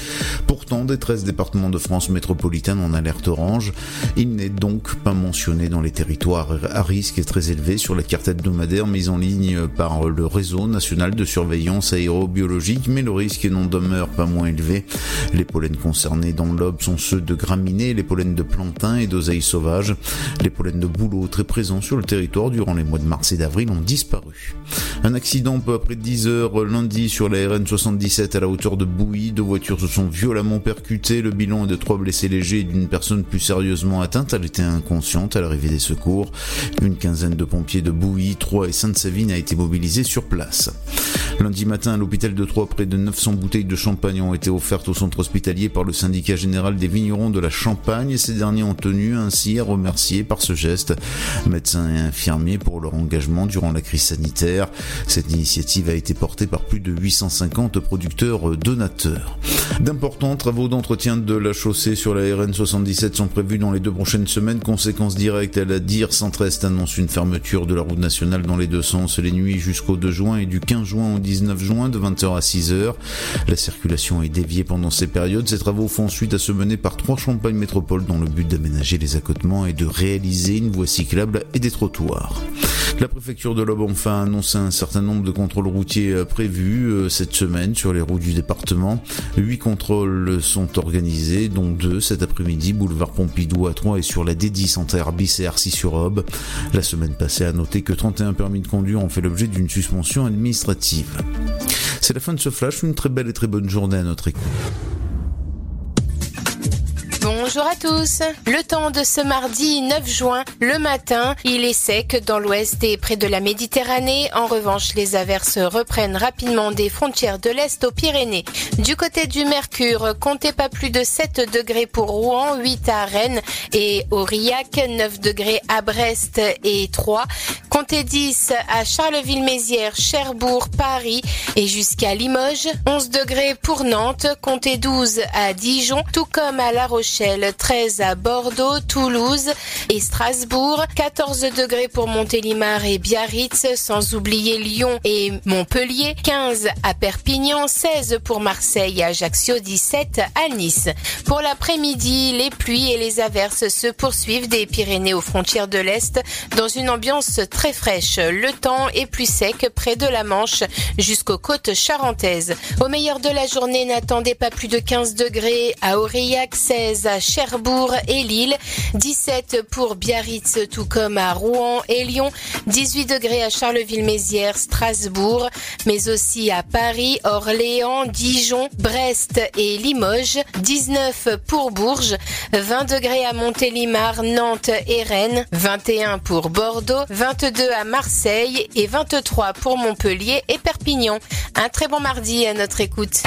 pourtant des 13 départements de France métropolitaine en alerte orange. Il n'est donc pas mentionné dans les territoires à risque très élevé sur la carte hebdomadaire mise en ligne par le réseau national de surveillance aérobiologique, mais le risque n'en demeure pas moins élevé. Les pollens concernés dans l'Aube sont ceux de graminées, les pollens de plantain et d'oseille sauvage. Les pollens de bouleau très présents sur le territoire durant les mois de mars et d'avril ont disparu. Un accident peu après 10 heures lundi sur la RN 77 à la hauteur de Bouilly. Deux voitures se sont violemment percutées. Le bilan est de trois blessés légers et d'une personne plus sérieusement atteinte. Elle était inconsciente à l'arrivée des secours. Une quinzaine de pompiers de Bouilly, Troyes et Sainte-Savine a été mobilisés sur place. Lundi matin, à l'hôpital de Troyes, près de 900 bouteilles de champagne ont été offertes au centre hospitalier par le syndicat général des vignerons de la Champagne. Ces derniers ont tenu ainsi à remercier par ce geste médecins et infirmiers pour leur engagement durant la crise sanitaire. Cette initiative a été portée par plus de 850 producteurs donateurs. D'importants travaux d'entretien de la chaussée sur la RN 77 sont prévus dans les deux prochaines semaines. Conséquence directe à la DIR Centre-Est annonce une fermeture de la route nationale dans les deux sens les nuits jusqu'au 2 juin et du 15 juin au 19 juin de 20h à 6h. La circulation est déviée pendant ces périodes. Ces travaux font suite à se mener par trois Champagne Métropole dans le but d'aménager les accotements et de réaliser une voie cyclable et des trottoirs. La préfecture de l'Aube enfin a annoncé un certain nombre de contrôles routiers euh, prévus euh, cette semaine sur les routes du département. Huit contrôles sont organisés, dont deux cet après-midi, boulevard Pompidou à 3 et sur la D10 entre Herbis et Arcis-sur-Aube. La semaine passée a noté que 31 permis de conduire ont fait l'objet d'une suspension administrative. C'est la fin de ce flash, une très belle et très bonne journée à notre écoute. Bonjour à tous. Le temps de ce mardi 9 juin, le matin, il est sec dans l'ouest et près de la Méditerranée. En revanche, les averses reprennent rapidement des frontières de l'Est aux Pyrénées. Du côté du Mercure, comptez pas plus de 7 degrés pour Rouen, 8 à Rennes et Aurillac, 9 degrés à Brest et 3. Comptez 10 à Charleville-Mézières, Cherbourg, Paris et jusqu'à Limoges. 11 degrés pour Nantes, comptez 12 à Dijon, tout comme à La Rochelle, 13 à Bordeaux, Toulouse et Strasbourg, 14 degrés pour Montélimar et Biarritz, sans oublier Lyon et Montpellier, 15 à Perpignan, 16 pour Marseille et Ajaccio, 17 à Nice. Pour l'après-midi, les pluies et les averses se poursuivent des Pyrénées aux frontières de l'Est dans une ambiance très fraîche. Le temps est plus sec près de la Manche jusqu'aux côtes charentaises. Au meilleur de la journée, n'attendez pas plus de 15 degrés à Aurillac, 16 à Cherbourg et Lille, 17 pour Biarritz tout comme à Rouen et Lyon, 18 degrés à Charleville-Mézières, Strasbourg, mais aussi à Paris, Orléans, Dijon, Brest et Limoges, 19 pour Bourges, 20 degrés à Montélimar, Nantes et Rennes, 21 pour Bordeaux, 22 à Marseille et 23 pour Montpellier et Perpignan. Un très bon mardi à notre écoute.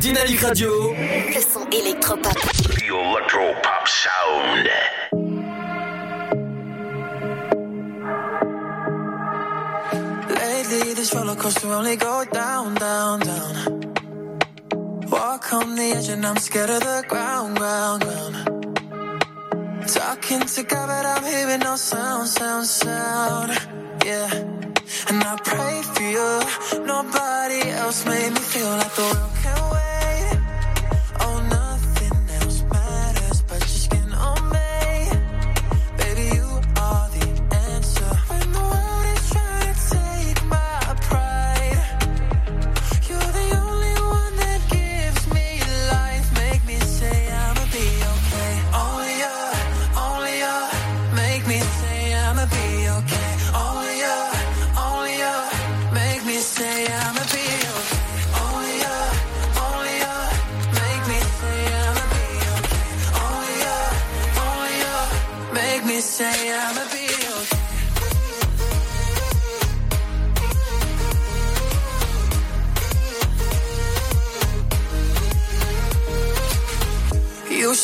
Dynamique Radio. Le son électropop. The Electro Pop Sound. Lately, this roller coaster only go down, down, down. Walk on the edge and I'm scared of the ground, ground, ground. Talking to God, but I'm hearing no sound, sound, sound. Yeah. And I pray for you. Nobody else made me feel like the world can wait.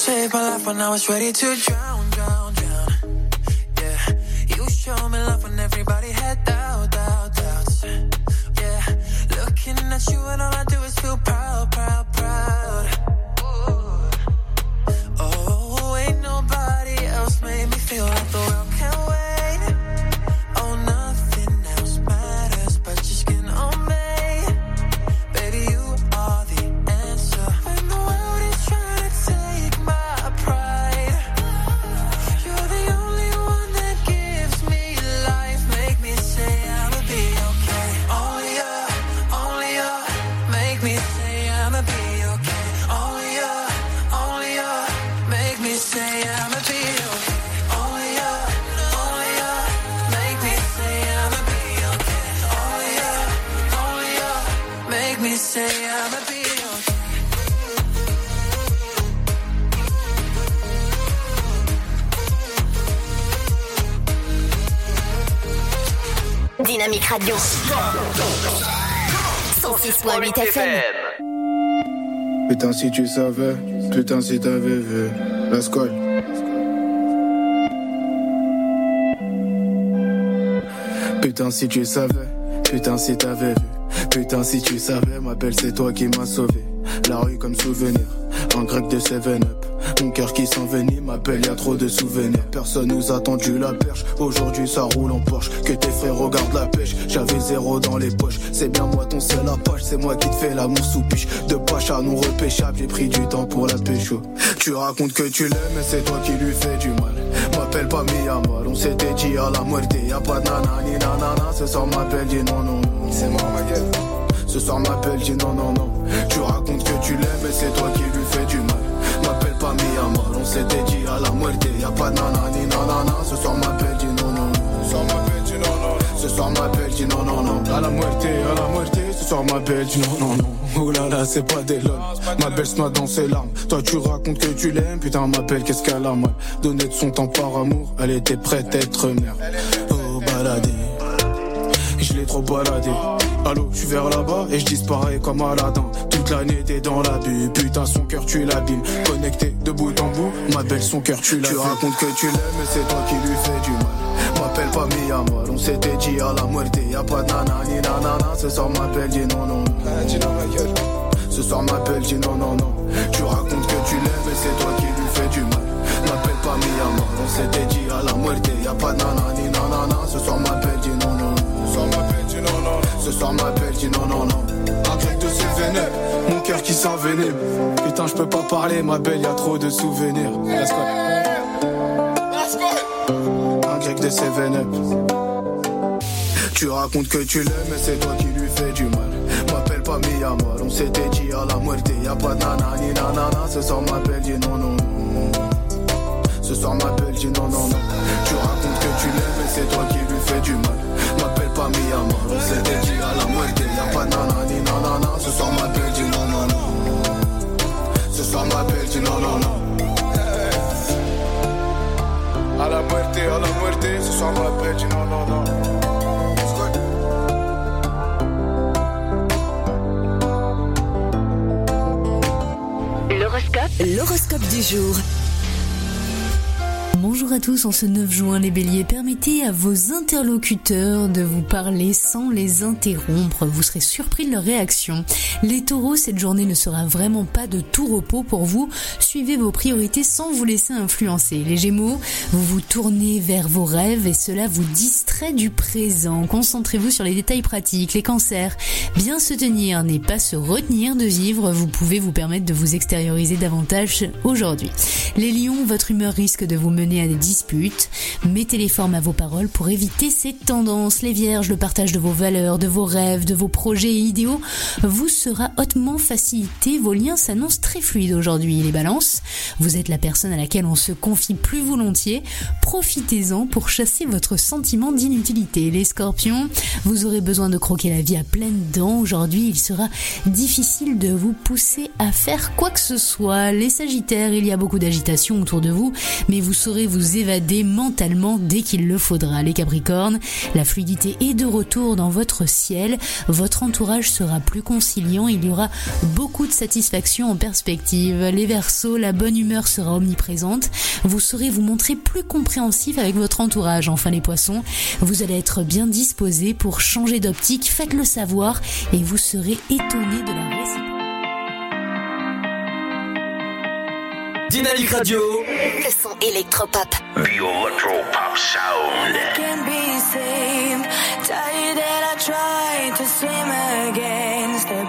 Saved my life when I was ready to drown, drown, drown. Yeah, you showed me love when everybody had doubt, doubt, doubts. Yeah, looking at you and all I do is feel proud, proud, proud. Oh, ain't nobody else made me feel like Dynamique Radio. 106.8 FM. Putain si tu savais, putain si t'avais vu la scoille. Putain si tu savais, putain si t'avais vu, putain si tu savais, ma belle c'est toi qui m'as sauvé. La rue comme souvenir, en grec de 7-up. Mon cœur qui s'envenime, m'appelle, y a trop de souvenirs. Personne nous a tendu la perche, aujourd'hui ça roule en Porsche. Que tes frères regardent la pêche, j'avais zéro dans les poches. C'est bien moi ton seul apache, c'est moi qui te fais l'amour sous piche. De pacha nous repêchable, j'ai pris du temps pour la pécho. Tu racontes que tu l'aimes, mais c'est toi qui lui fais du mal. M'appelle pas Miyamar, on s'était dit à la muerte. Y'a pas de nanani nanana, ce soir m'appelle, dis non, non, non. C'est mort ma gueule. Ce soir m'appelle, dis non, non, non. Tu racontes que tu l'aimes, mais c'est toi qui lui fais du mal. On s'était dit à la muerte. Y'a pas de nanani nanana, ce soir m'appelle, dis non, non, non. Ce soir m'appelle, dis non, non, non. Ce soir m'appelle, dis non, non, non. À la muerte, à la muerte, ce soir m'appelle, dis non, non, non. Oh là là, c'est pas des lol. Ma belle se noie dans ses larmes. Toi, tu racontes que tu l'aimes, putain, m'appelle, qu'est-ce qu'elle a mal. Donner de son temps par amour, elle était prête à être mère. Je l'ai trop baladé. Allô, je suis vers là-bas et je disparais comme Aladdin. Toute l'année t'es dans l'abus, putain son cœur tu l'abîmes. Connecté de bout en bout, ma belle son cœur tu l'as. Tu racontes que tu l'aimes mais c'est toi qui lui fais du mal. M'appelle pas Miyamar, on s'était dit à la muerte. Y'a pas de nanani nanana, ce soir m'appelle dis non non. Dis non ma gueule. Ce soir m'appelle dis non non non. Tu racontes que tu l'aimes mais c'est toi qui lui fais du mal. M'appelle pas Miyamar, on s'était dit à la muerte. Y'a pas de nanani nanana, ce soir m'appelle dis non Ce soir m'appelle dis non non non. Grec de ses vénères, mon cœur qui s'envenime. Putain, je peux pas parler, ma belle, y a trop de souvenirs. Un grec de 7-up. Tu racontes que tu l'aimes, mais c'est toi qui lui fais du mal. M'appelle pas Miyamar, on s'était dit à la muerte. Y'a pas de nanani nanana, ce soir m'appelle, dis non, non, non. Ce soir m'appelle, dis non, non, non. Tu racontes que tu l'aimes, mais c'est toi qui lui fais du mal. M'appelle pas Miyamar, on s'était dit à la muerte. Y'a pas nanani nanana, ce soir m'appelle, dis non, non, non. Ce soir m'appelle, dis non, non, non. À la muerte, à la muerte, ce soir m'appelle, dis non, non, non. L'horoscope. L'horoscope du jour. Bonjour à tous, en ce 9 juin, les béliers, permettez à vos interlocuteurs de vous parler sans les interrompre, vous serez surpris de leur réaction. Les taureaux, cette journée ne sera vraiment pas de tout repos pour vous, suivez vos priorités sans vous laisser influencer. Les gémeaux, vous vous tournez vers vos rêves et cela vous distrait du présent, concentrez-vous sur les détails pratiques. Les cancers, bien se tenir n'est pas se retenir de vivre, vous pouvez vous permettre de vous extérioriser davantage aujourd'hui. Les lions, votre humeur risque de vous mener à des disputes. Mettez les formes à vos paroles pour éviter ces tendances. Les vierges, le partage de vos valeurs, de vos rêves, de vos projets et idéaux vous sera hautement facilité. Vos liens s'annoncent très fluides aujourd'hui. Les balances, vous êtes la personne à laquelle on se confie plus volontiers. Profitez-en pour chasser votre sentiment d'inutilité. Les scorpions, vous aurez besoin de croquer la vie à pleines dents. Aujourd'hui, il sera difficile de vous pousser à faire quoi que ce soit. Les sagittaires, il y a beaucoup d'agitation autour de vous, mais vous saurez vous vous évader mentalement dès qu'il le faudra. Les Capricornes, la fluidité est de retour dans votre ciel, votre entourage sera plus conciliant, il y aura beaucoup de satisfaction en perspective. Les Verseaux, la bonne humeur sera omniprésente, vous saurez vous montrer plus compréhensif avec votre entourage. Enfin les Poissons, vous allez être bien disposé pour changer d'optique, faites-le savoir et vous serez étonné de la réciprocité. Dynamique Radio. Le son électropop. The Electro Pop Sound. can be saved. Tired that I tried to swim against the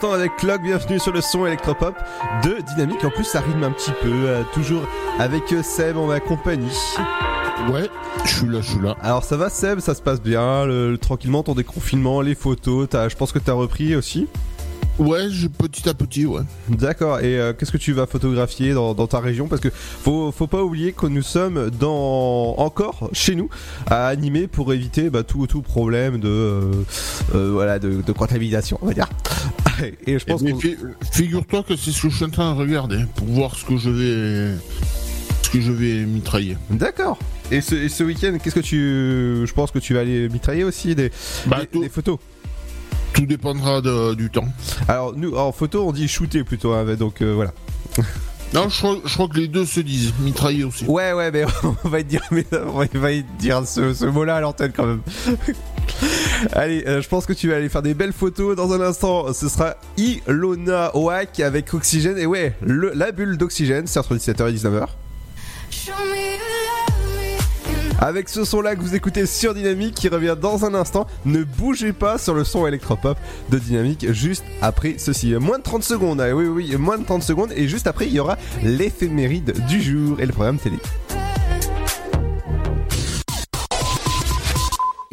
l'instant avec Clock, bienvenue sur le son électropop de Dynamique. En plus, ça rime un petit peu, euh, toujours avec euh, Seb en ma compagnie. Ouais, je suis là, je suis là. Alors ça va Seb, ça se passe bien, le- le- tranquillement ton déconfinement, les photos, je pense que t'as repris aussi? Ouais, je- petit à petit, ouais. D'accord, et euh, qu'est-ce que tu vas photographier dans, dans ta région? Parce que faut, faut pas oublier que nous sommes dans encore chez nous à animer pour éviter bah, tout, tout problème de, euh, euh, voilà, de, de contamination, on va dire. Et je pense Mais qu'on- fi- Figure-toi que c'est ce que je suis en train de regarder pour voir ce que je vais, ce que je vais mitrailler. D'accord. Et ce, week-end, qu'est-ce que tu. Je pense que tu vas aller mitrailler aussi des, Bah, des, des photos? Tout dépendra de- du temps. Alors, nous, en photo, on dit shooter plutôt, hein, donc euh, voilà. Non, je crois, je crois que les deux se disent mitrailler aussi. Ouais, ouais, mais on va te dire, mais on va dire ce, ce mot-là à l'antenne quand même. Allez, euh, je pense que tu vas aller faire des belles photos dans un instant. Ce sera Ilona Oak avec Oxygène. Et ouais, le, la bulle d'oxygène, c'est entre 17h et 19h. Avec ce son-là que vous écoutez sur Dynamique qui revient dans un instant, ne bougez pas sur le son électropop de Dynamique juste après ceci. Moins de 30 secondes, ah oui, oui, moins de 30 secondes. Et juste après, il y aura l'éphéméride du jour et le programme télé.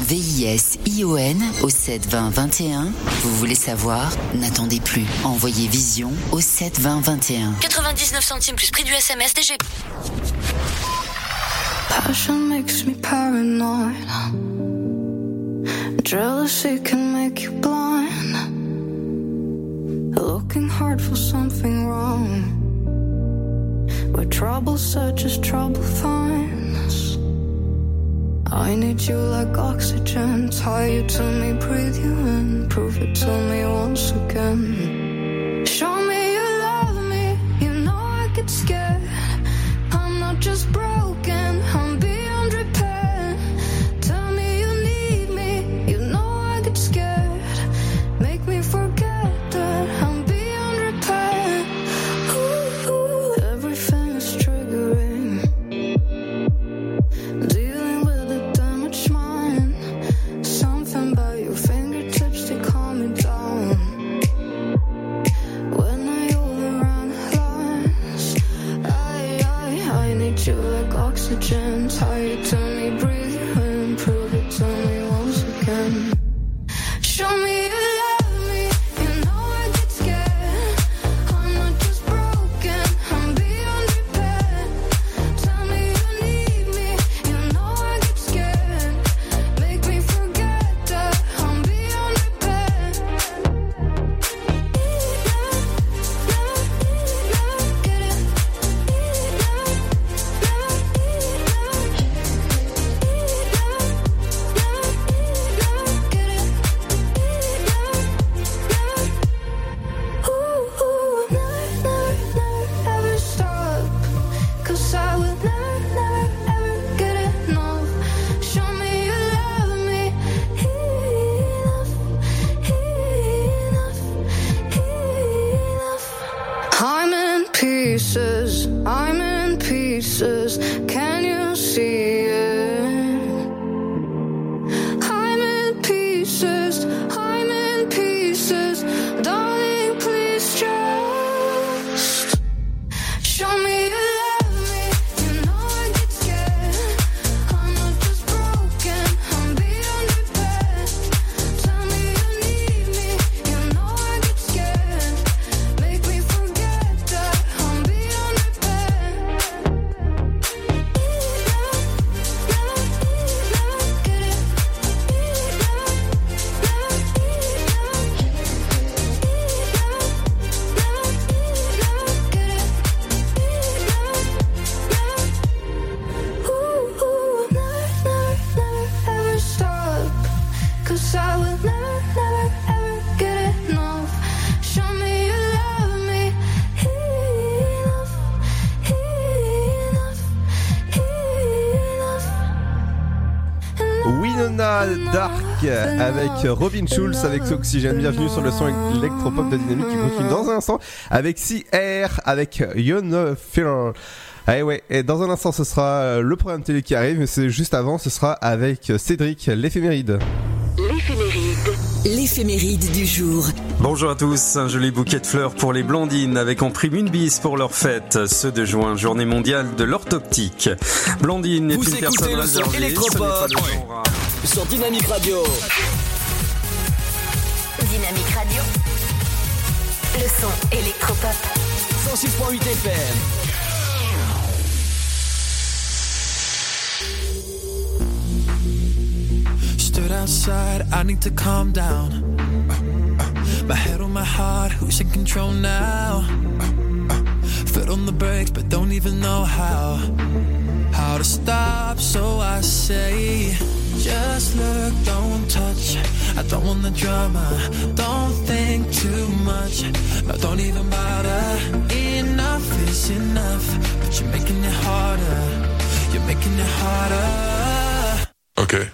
V-I-S-I-O-N au 72021. Vous voulez savoir? N'attendez plus. Envoyez Vision au 72021. 99 centimes plus prix du SMS DGP. Passion makes me paranoid. Jealousy can make you blind. Looking hard for something wrong. Where trouble searches, trouble finds. I need you like oxygen. Tie you to me, breathe you in. Prove it to me once again. Show me you love me. You know I get scared. Avec Robin Schulz avec Oxygène. Bienvenue sur le son électropop de Dynamique qui continue dans un instant avec CR avec Yon Feeler. Ah ouais, et dans un instant ce sera euh, le programme télé qui arrive, mais c'est juste avant, ce sera avec Cédric, l'éphéméride. L'éphéméride. L'éphéméride du jour. Bonjour à tous, un joli bouquet de fleurs pour les blondines avec en prime une bise pour leur fête, ce 2 juin, journée mondiale de l'orthoptique. Blondine est Vous une écoutez personne le son réservée, ce n'est pas électropop le genre à- sur Dynamique Radio. Dynamique Radio. Le son électropop. 106.8 FM. Stood outside, I need to calm down. My head on my heart, who's in control now? Foot on the brakes, but don't even know how. How to stop, so I say, Just look, don't touch. I don't want the drama. Don't think too much. No, don't even bother. Enough is enough. But you're making it harder. You're making it harder. Okay.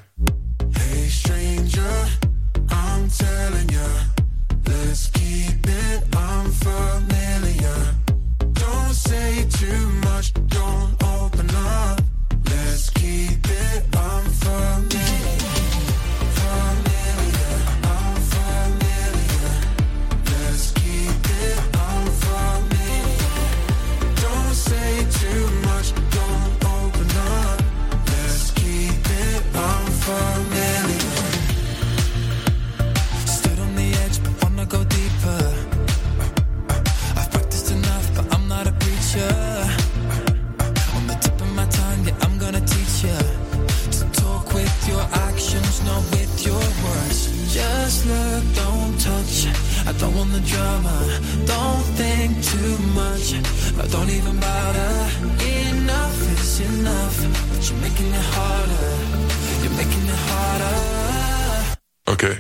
Too much. Don't. Don't want the drama, don't think too much. I don't even bother. Enough is enough, but you're making it harder. You're making it harder. Okay.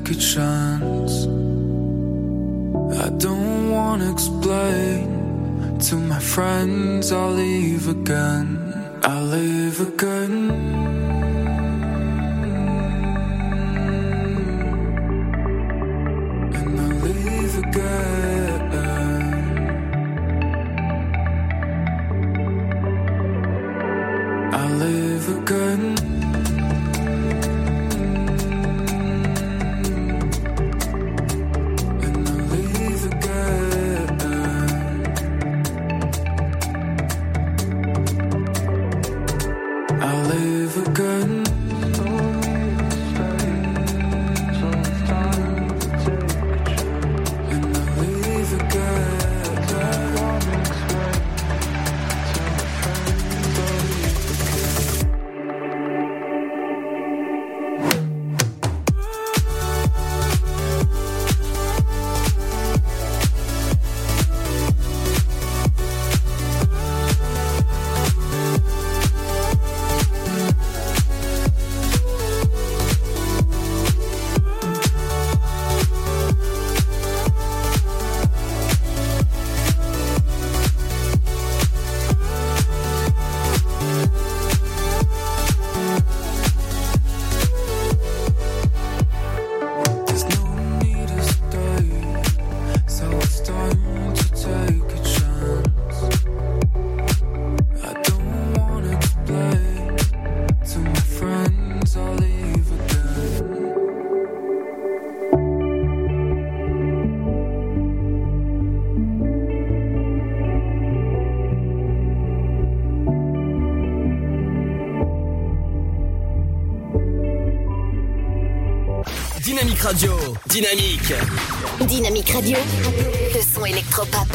could shine Radio. Dynamique. Dynamique Radio, le son électropop.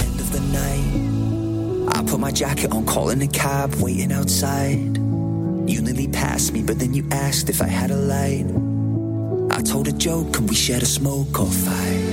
end of the night. I put my jacket on, calling a cab, waiting outside. You nearly passed me, but then you asked if I had a light. I told a joke, and we shared a smoke or five.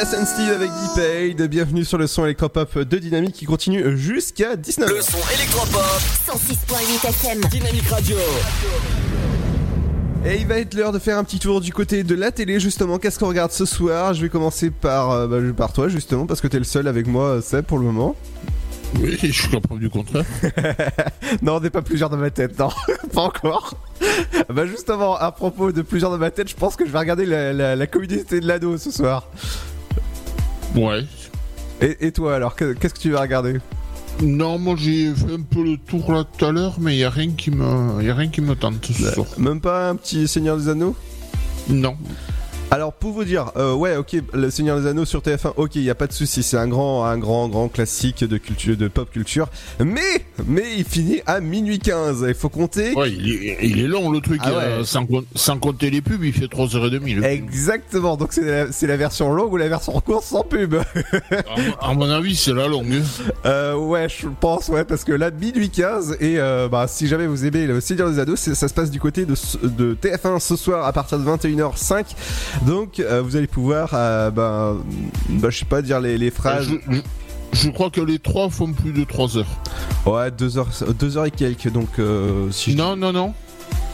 And Steve avec D-Paid, bienvenue sur le son électropop de Dynamique qui continue jusqu'à 19h. Le son électropop. 106.8 FM. Dynamique Radio. Et il va être l'heure de faire un petit tour du côté de la télé justement. Qu'est-ce qu'on regarde ce soir? Je vais commencer par, euh, bah, par toi justement parce que t'es le seul avec moi, Seb, pour le moment. Oui, je suis la preuve du contraire. non, on n'est pas plusieurs dans ma tête, non, pas encore. bah justement, à propos de plusieurs dans ma tête, je pense que je vais regarder la, la, la communauté de l'ado ce soir. Ouais. Et, et toi alors, que- qu'est-ce que tu vas regarder? Non, moi j'ai fait un peu le tour là tout à l'heure, mais il y a rien qui me, y a rien qui me tente ce soir. Même pas un petit Seigneur des Anneaux? Non. Alors pour vous dire, euh, ouais, ok, le Seigneur des Anneaux sur TF1, ok, il y a pas de souci, c'est un grand, un grand, grand classique de culture, de pop culture. Mais, mais il finit à minuit 15. Il faut compter. Ouais, il est, il est long le truc, Ah ouais. euh, sans, com- sans compter les pubs, il fait 3h30. Le Exactement. Donc c'est la, c'est la version longue ou la version courte sans pub. à, à mon avis, c'est la longue. Euh, ouais, je pense, ouais, parce que là, minuit 15, et euh, bah, si jamais vous aimez le Seigneur des Anneaux, ça se passe du côté de, de TF1 ce soir à partir de 21h05. Donc, euh, vous allez pouvoir, euh, bah, bah, je sais pas, dire les, les phrases. Je, je crois que les trois font plus de 3 heures. Ouais, 2 heures, deux heures et quelques, donc euh, si je- Non, non, non.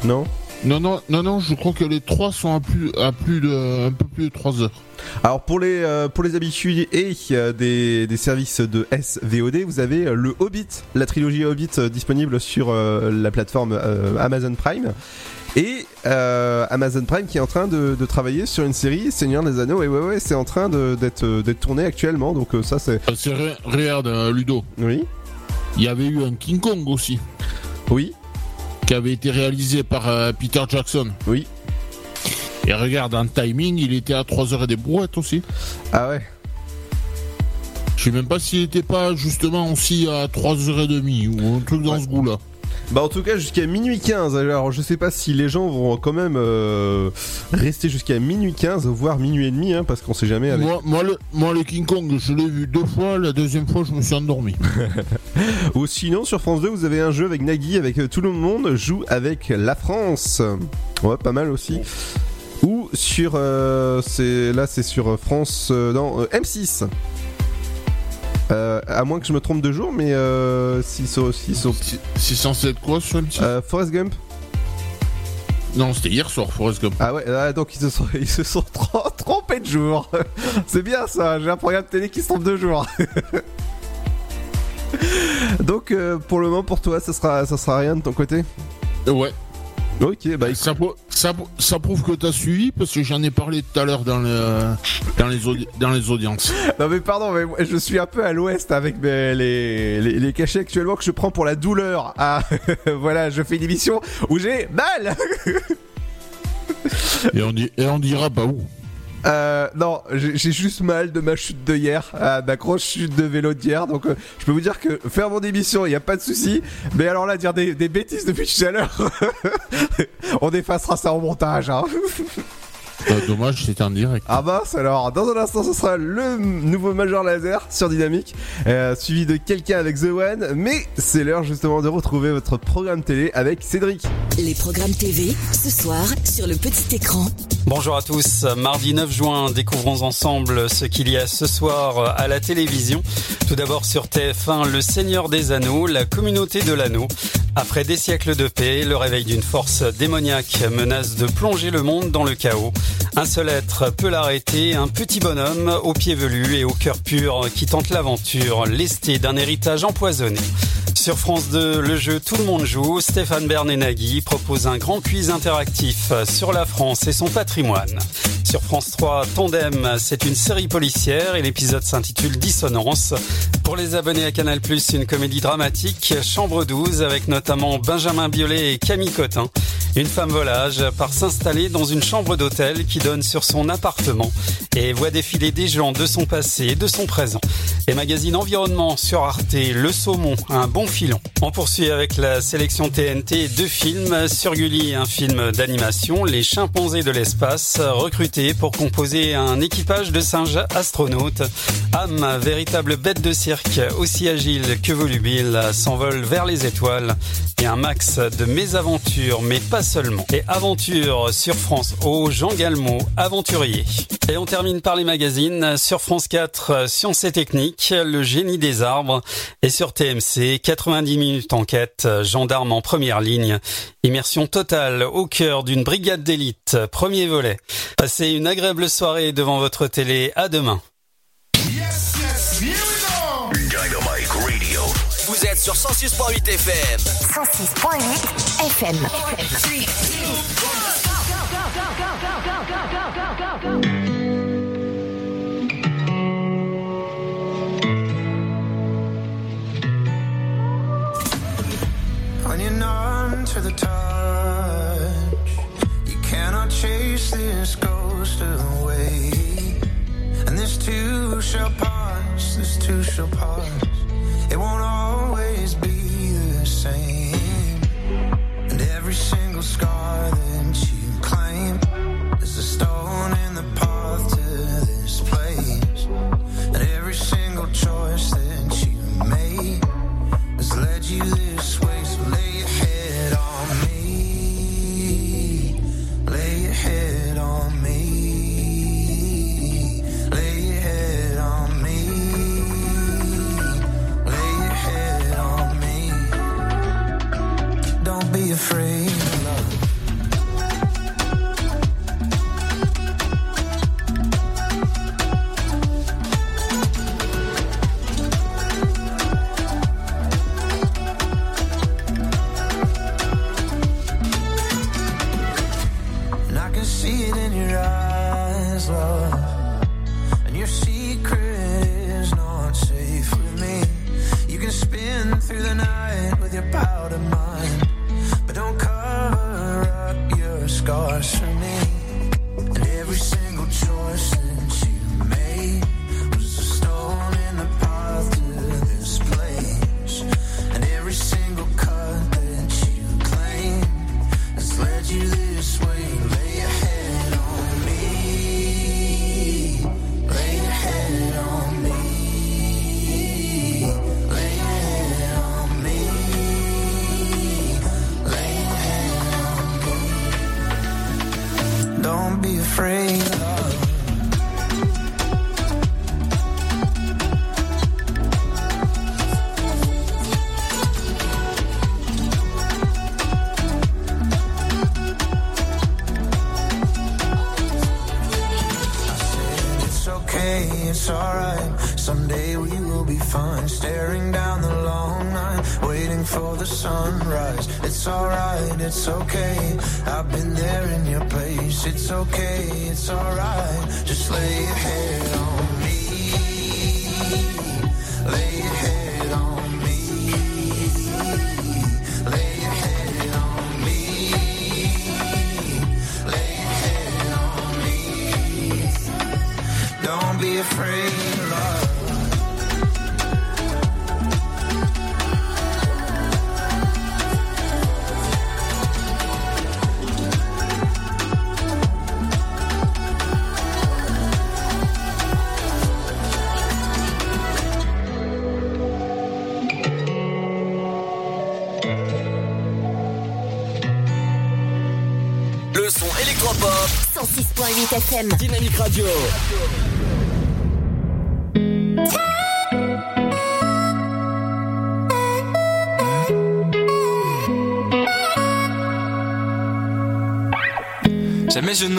Non Non, non, non, non, je crois que les trois sont à plus, à plus de, un peu plus de 3 heures. Alors pour les euh, pour les habitués et euh, des, des services de SVOD, vous avez euh, le Hobbit, la trilogie Hobbit euh, disponible sur euh, la plateforme euh, Amazon Prime. Et euh, Amazon Prime qui est en train de, de travailler sur une série Seigneur des Anneaux. Et ouais, ouais, c'est en train d'être euh, d'être tourné actuellement. Donc euh, ça, c'est. C'est regarde, Ludo. Oui. Il y avait eu un King Kong aussi. Oui. Qui avait été réalisé par euh, Peter Jackson. Oui. Et regarde, en timing, il était à 3 heures et des brouettes aussi. Ah ouais. Je sais même pas s'il était pas justement aussi à 3h30 ou un truc dans ce goût-là. Bah en tout cas jusqu'à minuit 15. Alors je sais pas si les gens vont quand même euh, rester jusqu'à minuit 15, voire minuit et demi, hein, parce qu'on sait jamais avec. Moi, moi, le, moi, le King Kong, je l'ai vu deux fois. La deuxième fois, je me suis endormi. Ou sinon sur France 2 vous avez un jeu avec Nagui avec euh, tout le monde joue avec la France. Ouais pas mal aussi. Ou sur euh, c'est là c'est sur France non euh, M6. Euh, à moins que je me trompe de jour, mais euh, s'ils sont aussi sont. C'est censé être quoi sur M6 euh, Forrest Gump. Non, c'était hier soir, Forrest Gump. Ah ouais, ah, donc ils se sont, ils se sont tro- trompés de jour. C'est bien ça, j'ai un programme télé qui se trompe de jour. donc euh, pour le moment, pour toi, ça sera, ça sera rien de ton côté? Ouais. Ok, bah ça, ça, ça prouve que t'as suivi parce que j'en ai parlé tout à l'heure dans, le, dans, les audi- dans les audiences. Non mais pardon, mais moi, je suis un peu à l'ouest avec mes- les, les, les cachets actuellement que je prends pour la douleur. Ah, voilà, je fais une émission où j'ai mal Et on, dit, et on dira pas où. Euh, non, j'ai juste mal de ma chute de hier, euh, ma grosse chute de vélo d'hier. Donc, euh, je peux vous dire que faire mon émission, il n'y a pas de souci. Mais alors là, dire des, bêtises depuis tout à l'heure, on effacera ça en montage. Hein. Euh, dommage, c'était en direct. Ah mince alors, dans un instant ce sera le nouveau Major Laser sur Dynamique, euh, suivi de quelqu'un avec The One, mais c'est l'heure justement de retrouver votre programme télé avec Cédric. Les programmes TV, ce soir, sur le petit écran. Bonjour à tous, mardi 9 juin, découvrons ensemble ce qu'il y a ce soir à la télévision. Tout d'abord sur TF1, Le Seigneur des Anneaux, la communauté de l'anneau. Après des siècles de paix, le réveil d'une force démoniaque menace de plonger le monde dans le chaos. Un seul être peut l'arrêter, un petit bonhomme au pied velu et au cœur pur qui tente l'aventure, lesté d'un héritage empoisonné. Sur France 2, le jeu Tout le monde joue, Stéphane Bern et Nagui proposent un grand quiz interactif sur la France et son patrimoine. Sur France 3, Tandem, c'est une série policière et l'épisode s'intitule Dissonance. Pour les abonnés à Canal+, une comédie dramatique, Chambre 12, avec notamment Benjamin Biolay et Camille Cotin. Une femme volage part s'installer dans une chambre d'hôtel qui donne sur son appartement et voit défiler des gens de son passé et de son présent. Et magazine Environnement sur Arte, Le Saumon, un bon filon. On poursuit avec la sélection TNT deux films. Sur Gulli, un film d'animation, Les chimpanzés de l'espace, recrutés pour composer un équipage de singes astronautes. Am, véritable bête de cirque, aussi agile que volubile, s'envole vers les étoiles. Et un max de mésaventures, mais pas Et aventure sur France O, Jean Galmo, aventurier. Et on termine par les magazines. Sur France 4, Sciences et Techniques, Le génie des arbres. Et sur TMC, 90 minutes enquête, gendarme en première ligne. Immersion totale au cœur d'une brigade d'élite, premier volet. Passez une agréable soirée devant votre télé. À demain. Vous êtes sur 106.8 FM. 106.8 FM. When you're numb to the touch, you cannot chase this ghost away. And this too shall pass, this too shall pass. It won't always be the same. And every single scar Don't Don't be afraid, love. It's okay, it's alright. Someday we will be fine. Staring down the long night, waiting for the sunrise. It's alright, it's okay. It's okay, it's alright. Just lay your head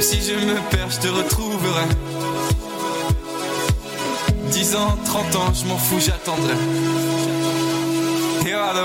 Si je me perds, je te retrouverai. 10 ans, 30 ans, je m'en fous, j'attendrai. You are the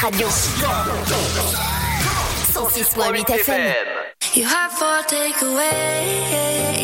Dynamique Radio. 106.8 FM. You have for takeaway.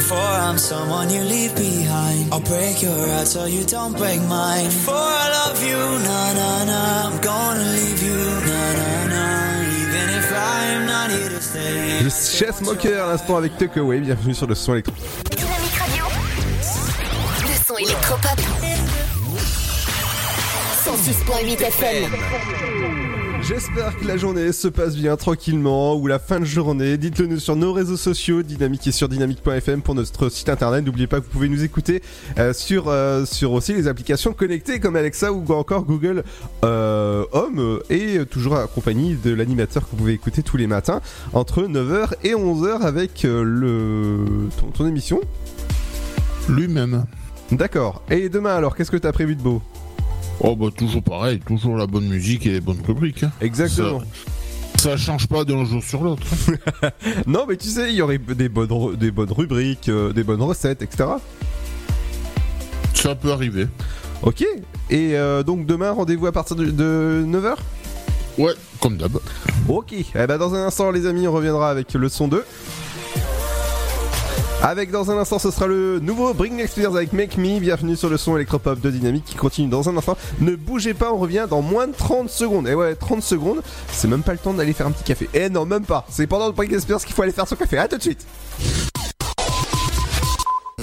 Before I'm someone you leave behind, I'll break your heart so you don't break mine. Before I love you, na na na, I'm gonna leave you, na na na. Even if I am not here to stay. Le Chess Mocker à l'instant avec Tuckaway. Bienvenue sur le son électro. Dynamique Radio. Le son électropop. 106.8 FM. J'espère que la journée se passe bien tranquillement ou la fin de journée. Dites-le nous sur nos réseaux sociaux, Dynamique et sur dynamique.fm pour notre site internet. N'oubliez pas que vous pouvez nous écouter euh, sur euh, sur aussi les applications connectées comme Alexa ou encore Google euh, Home et toujours accompagné de l'animateur que vous pouvez écouter tous les matins entre 9h et 11h avec le ton, ton émission. Lui-même. D'accord. Et demain alors, qu'est-ce que t'as prévu de beau? Oh bah toujours pareil, toujours la bonne musique et les bonnes rubriques. hein. Exactement. Ça, ça change pas d'un jour sur l'autre. Non, mais tu sais, il y aurait des bonnes, ru- des bonnes rubriques, euh, des bonnes recettes, etc. Ça peut arriver. Ok. Et euh, donc demain, rendez-vous à partir de, de 9h Ouais, comme d'hab. Ok. Eh ben, dans un instant, les amis, on reviendra avec le son 2. Avec dans un instant, ce sera le nouveau Britney Spears avec Make Me. Bienvenue sur le son électropop de Dynamique qui continue dans un instant. Ne bougez pas, on revient dans moins de 30 secondes. Et ouais, 30 secondes, c'est même pas le temps d'aller faire un petit café. Eh non, même pas. C'est pendant le Britney Spears qu'il faut aller faire son café. À tout de suite.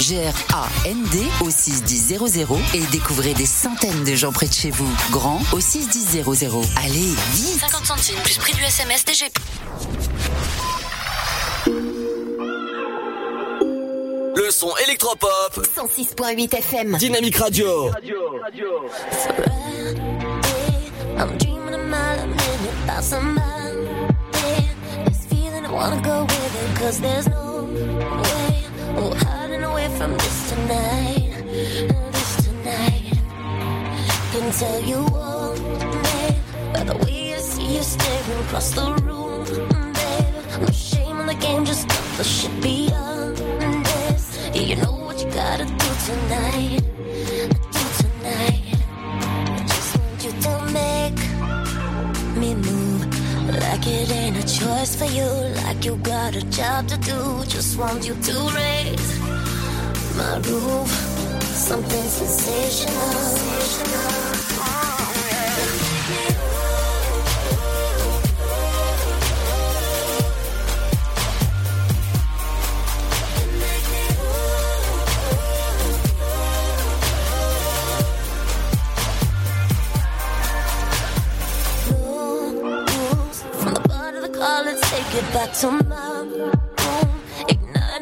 G-R-A-N-D au 61000 et découvrez des centaines de gens près de chez vous. Grand au 61000. Allez, vite 50 centimes plus prix du SMS DGP. Le son électropop. 106.8 FM. Dynamique Radio. I'm dreaming a mile a minute about somebody. This feeling I wanna go with it, cause there's no way. Oh, away from this tonight. This tonight. Can tell you all, babe, by the way I see you staring across the room, babe. No shame in the game, just cut the shit beyond this. Yeah, you know what you gotta do tonight. Do tonight. I just want you to make me move like it ain't a choice for you, like you got a job to do. Just want you to raise my roof, something sensational. rules. From the bar to the car, let's take it back to my room. Ignite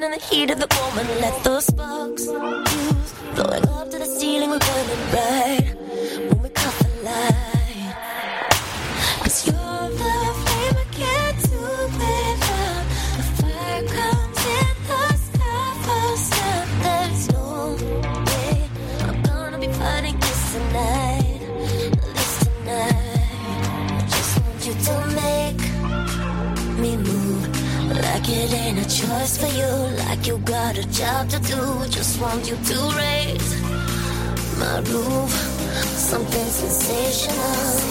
in the heat of the moment, let those sparks fuse. Blowing up to the ceiling, we're burning bright. When we caught the light. A choice for you, like you got a job to do. Just want you to raise my roof, something sensational.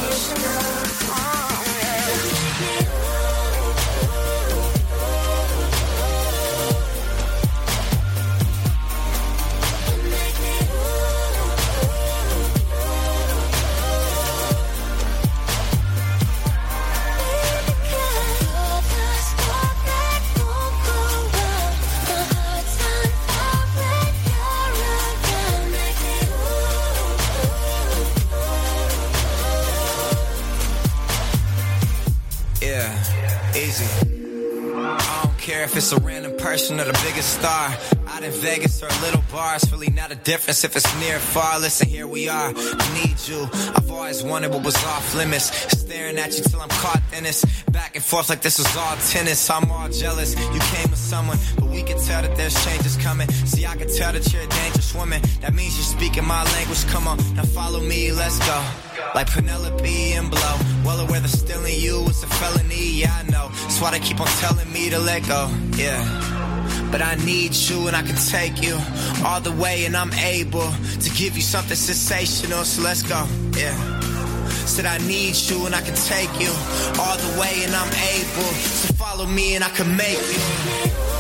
Star. Out in Vegas or little bar, it's really not a difference if it's near or far. Listen, here we are. I need you. I've always wanted what was off limits. Staring at you till I'm caught in this. Back and forth like this was all tennis. I'm all jealous. You came with someone, but we can tell that there's changes coming. See, I can tell that you're a dangerous woman. That means you're speaking my language. Come on, now follow me, let's go. Like Penelope and Blow. Well aware that stealing you is a felony, yeah, I know. That's why they keep on telling me to let go, yeah. But I need you and I can take you all the way and I'm able to give you something sensational, so let's go, yeah. Said I need you and I can take you all the way and I'm able. To follow me and I can make you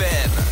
FM.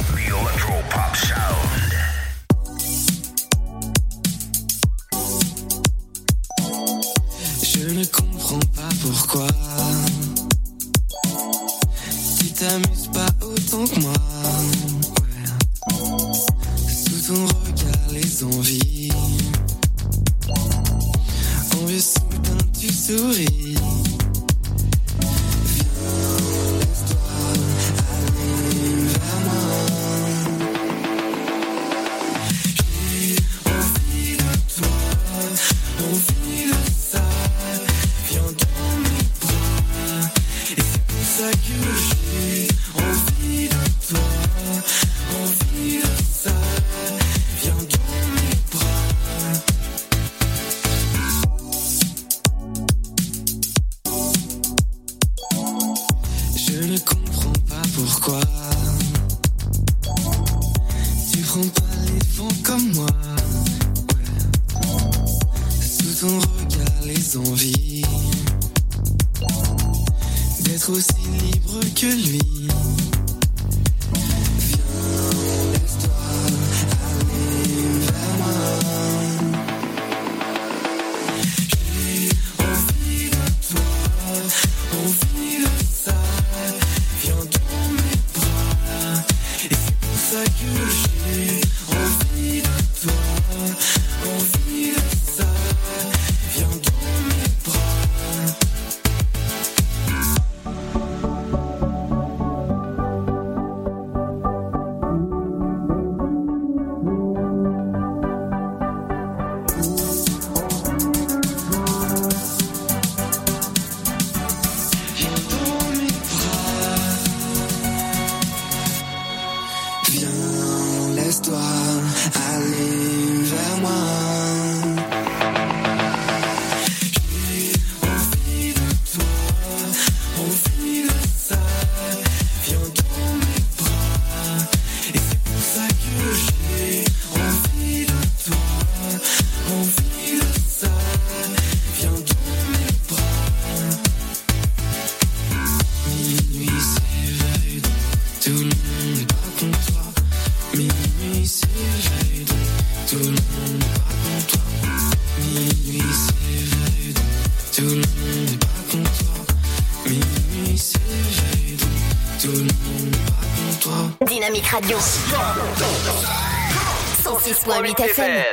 Radio. 106.8 FM.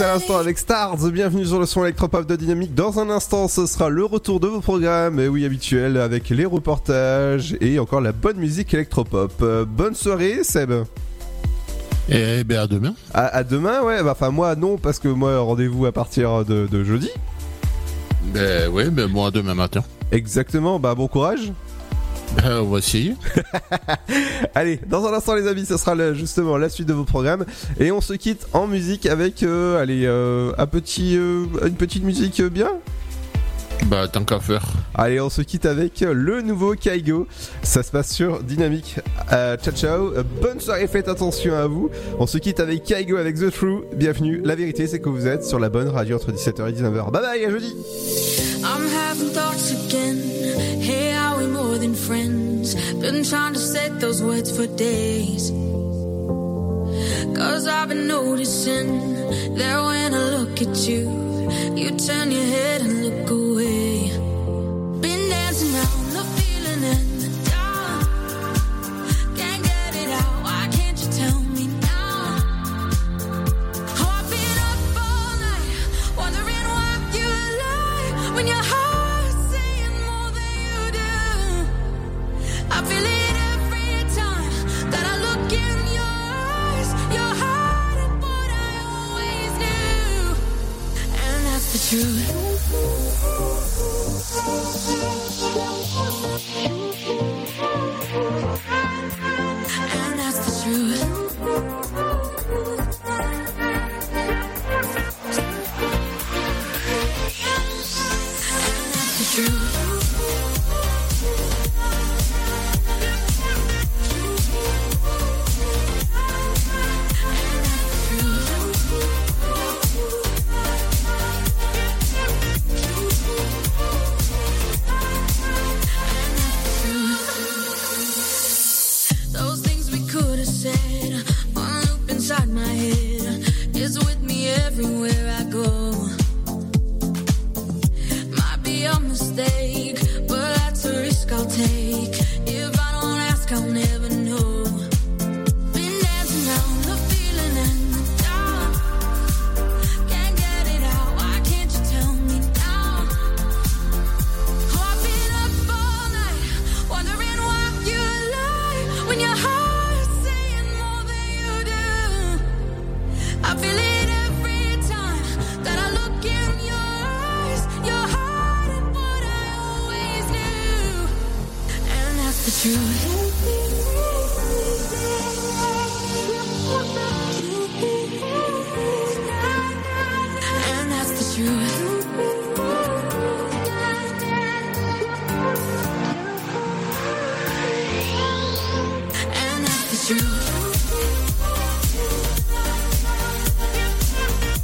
À l'instant avec Stars, bienvenue sur le son électropop de Dynamique. Dans un instant, ce sera le retour de vos programmes, et oui habituels, avec les reportages et encore la bonne musique électropop. Euh, bonne soirée Seb Et ben à demain. À, à demain, ouais, bah, enfin moi non, parce que moi rendez-vous à partir de, de jeudi. Ben ouais, ben moi demain matin. Exactement, bah bon courage. On va essayer. Allez, dans un instant les amis, ce sera le- justement la suite de vos programmes et on se quitte en musique avec euh, allez euh, un petit euh, une petite musique euh, bien? Bah tant qu'à faire. Allez, on se quitte avec euh, le nouveau Kaigo. Ça se passe sur Dynamique. Euh, ciao ciao. Euh, Bonne soirée, faites attention à vous. On se quitte avec Kaigo avec The True. Bienvenue. La vérité, c'est que vous êtes sur la bonne radio entre 17h et 19h. Bye bye, à jeudi. I'm having thoughts again. Hey, are we more than friends? Been trying to set those words for days. Cause I've been noticing that when I look at you, you turn your head and look away. And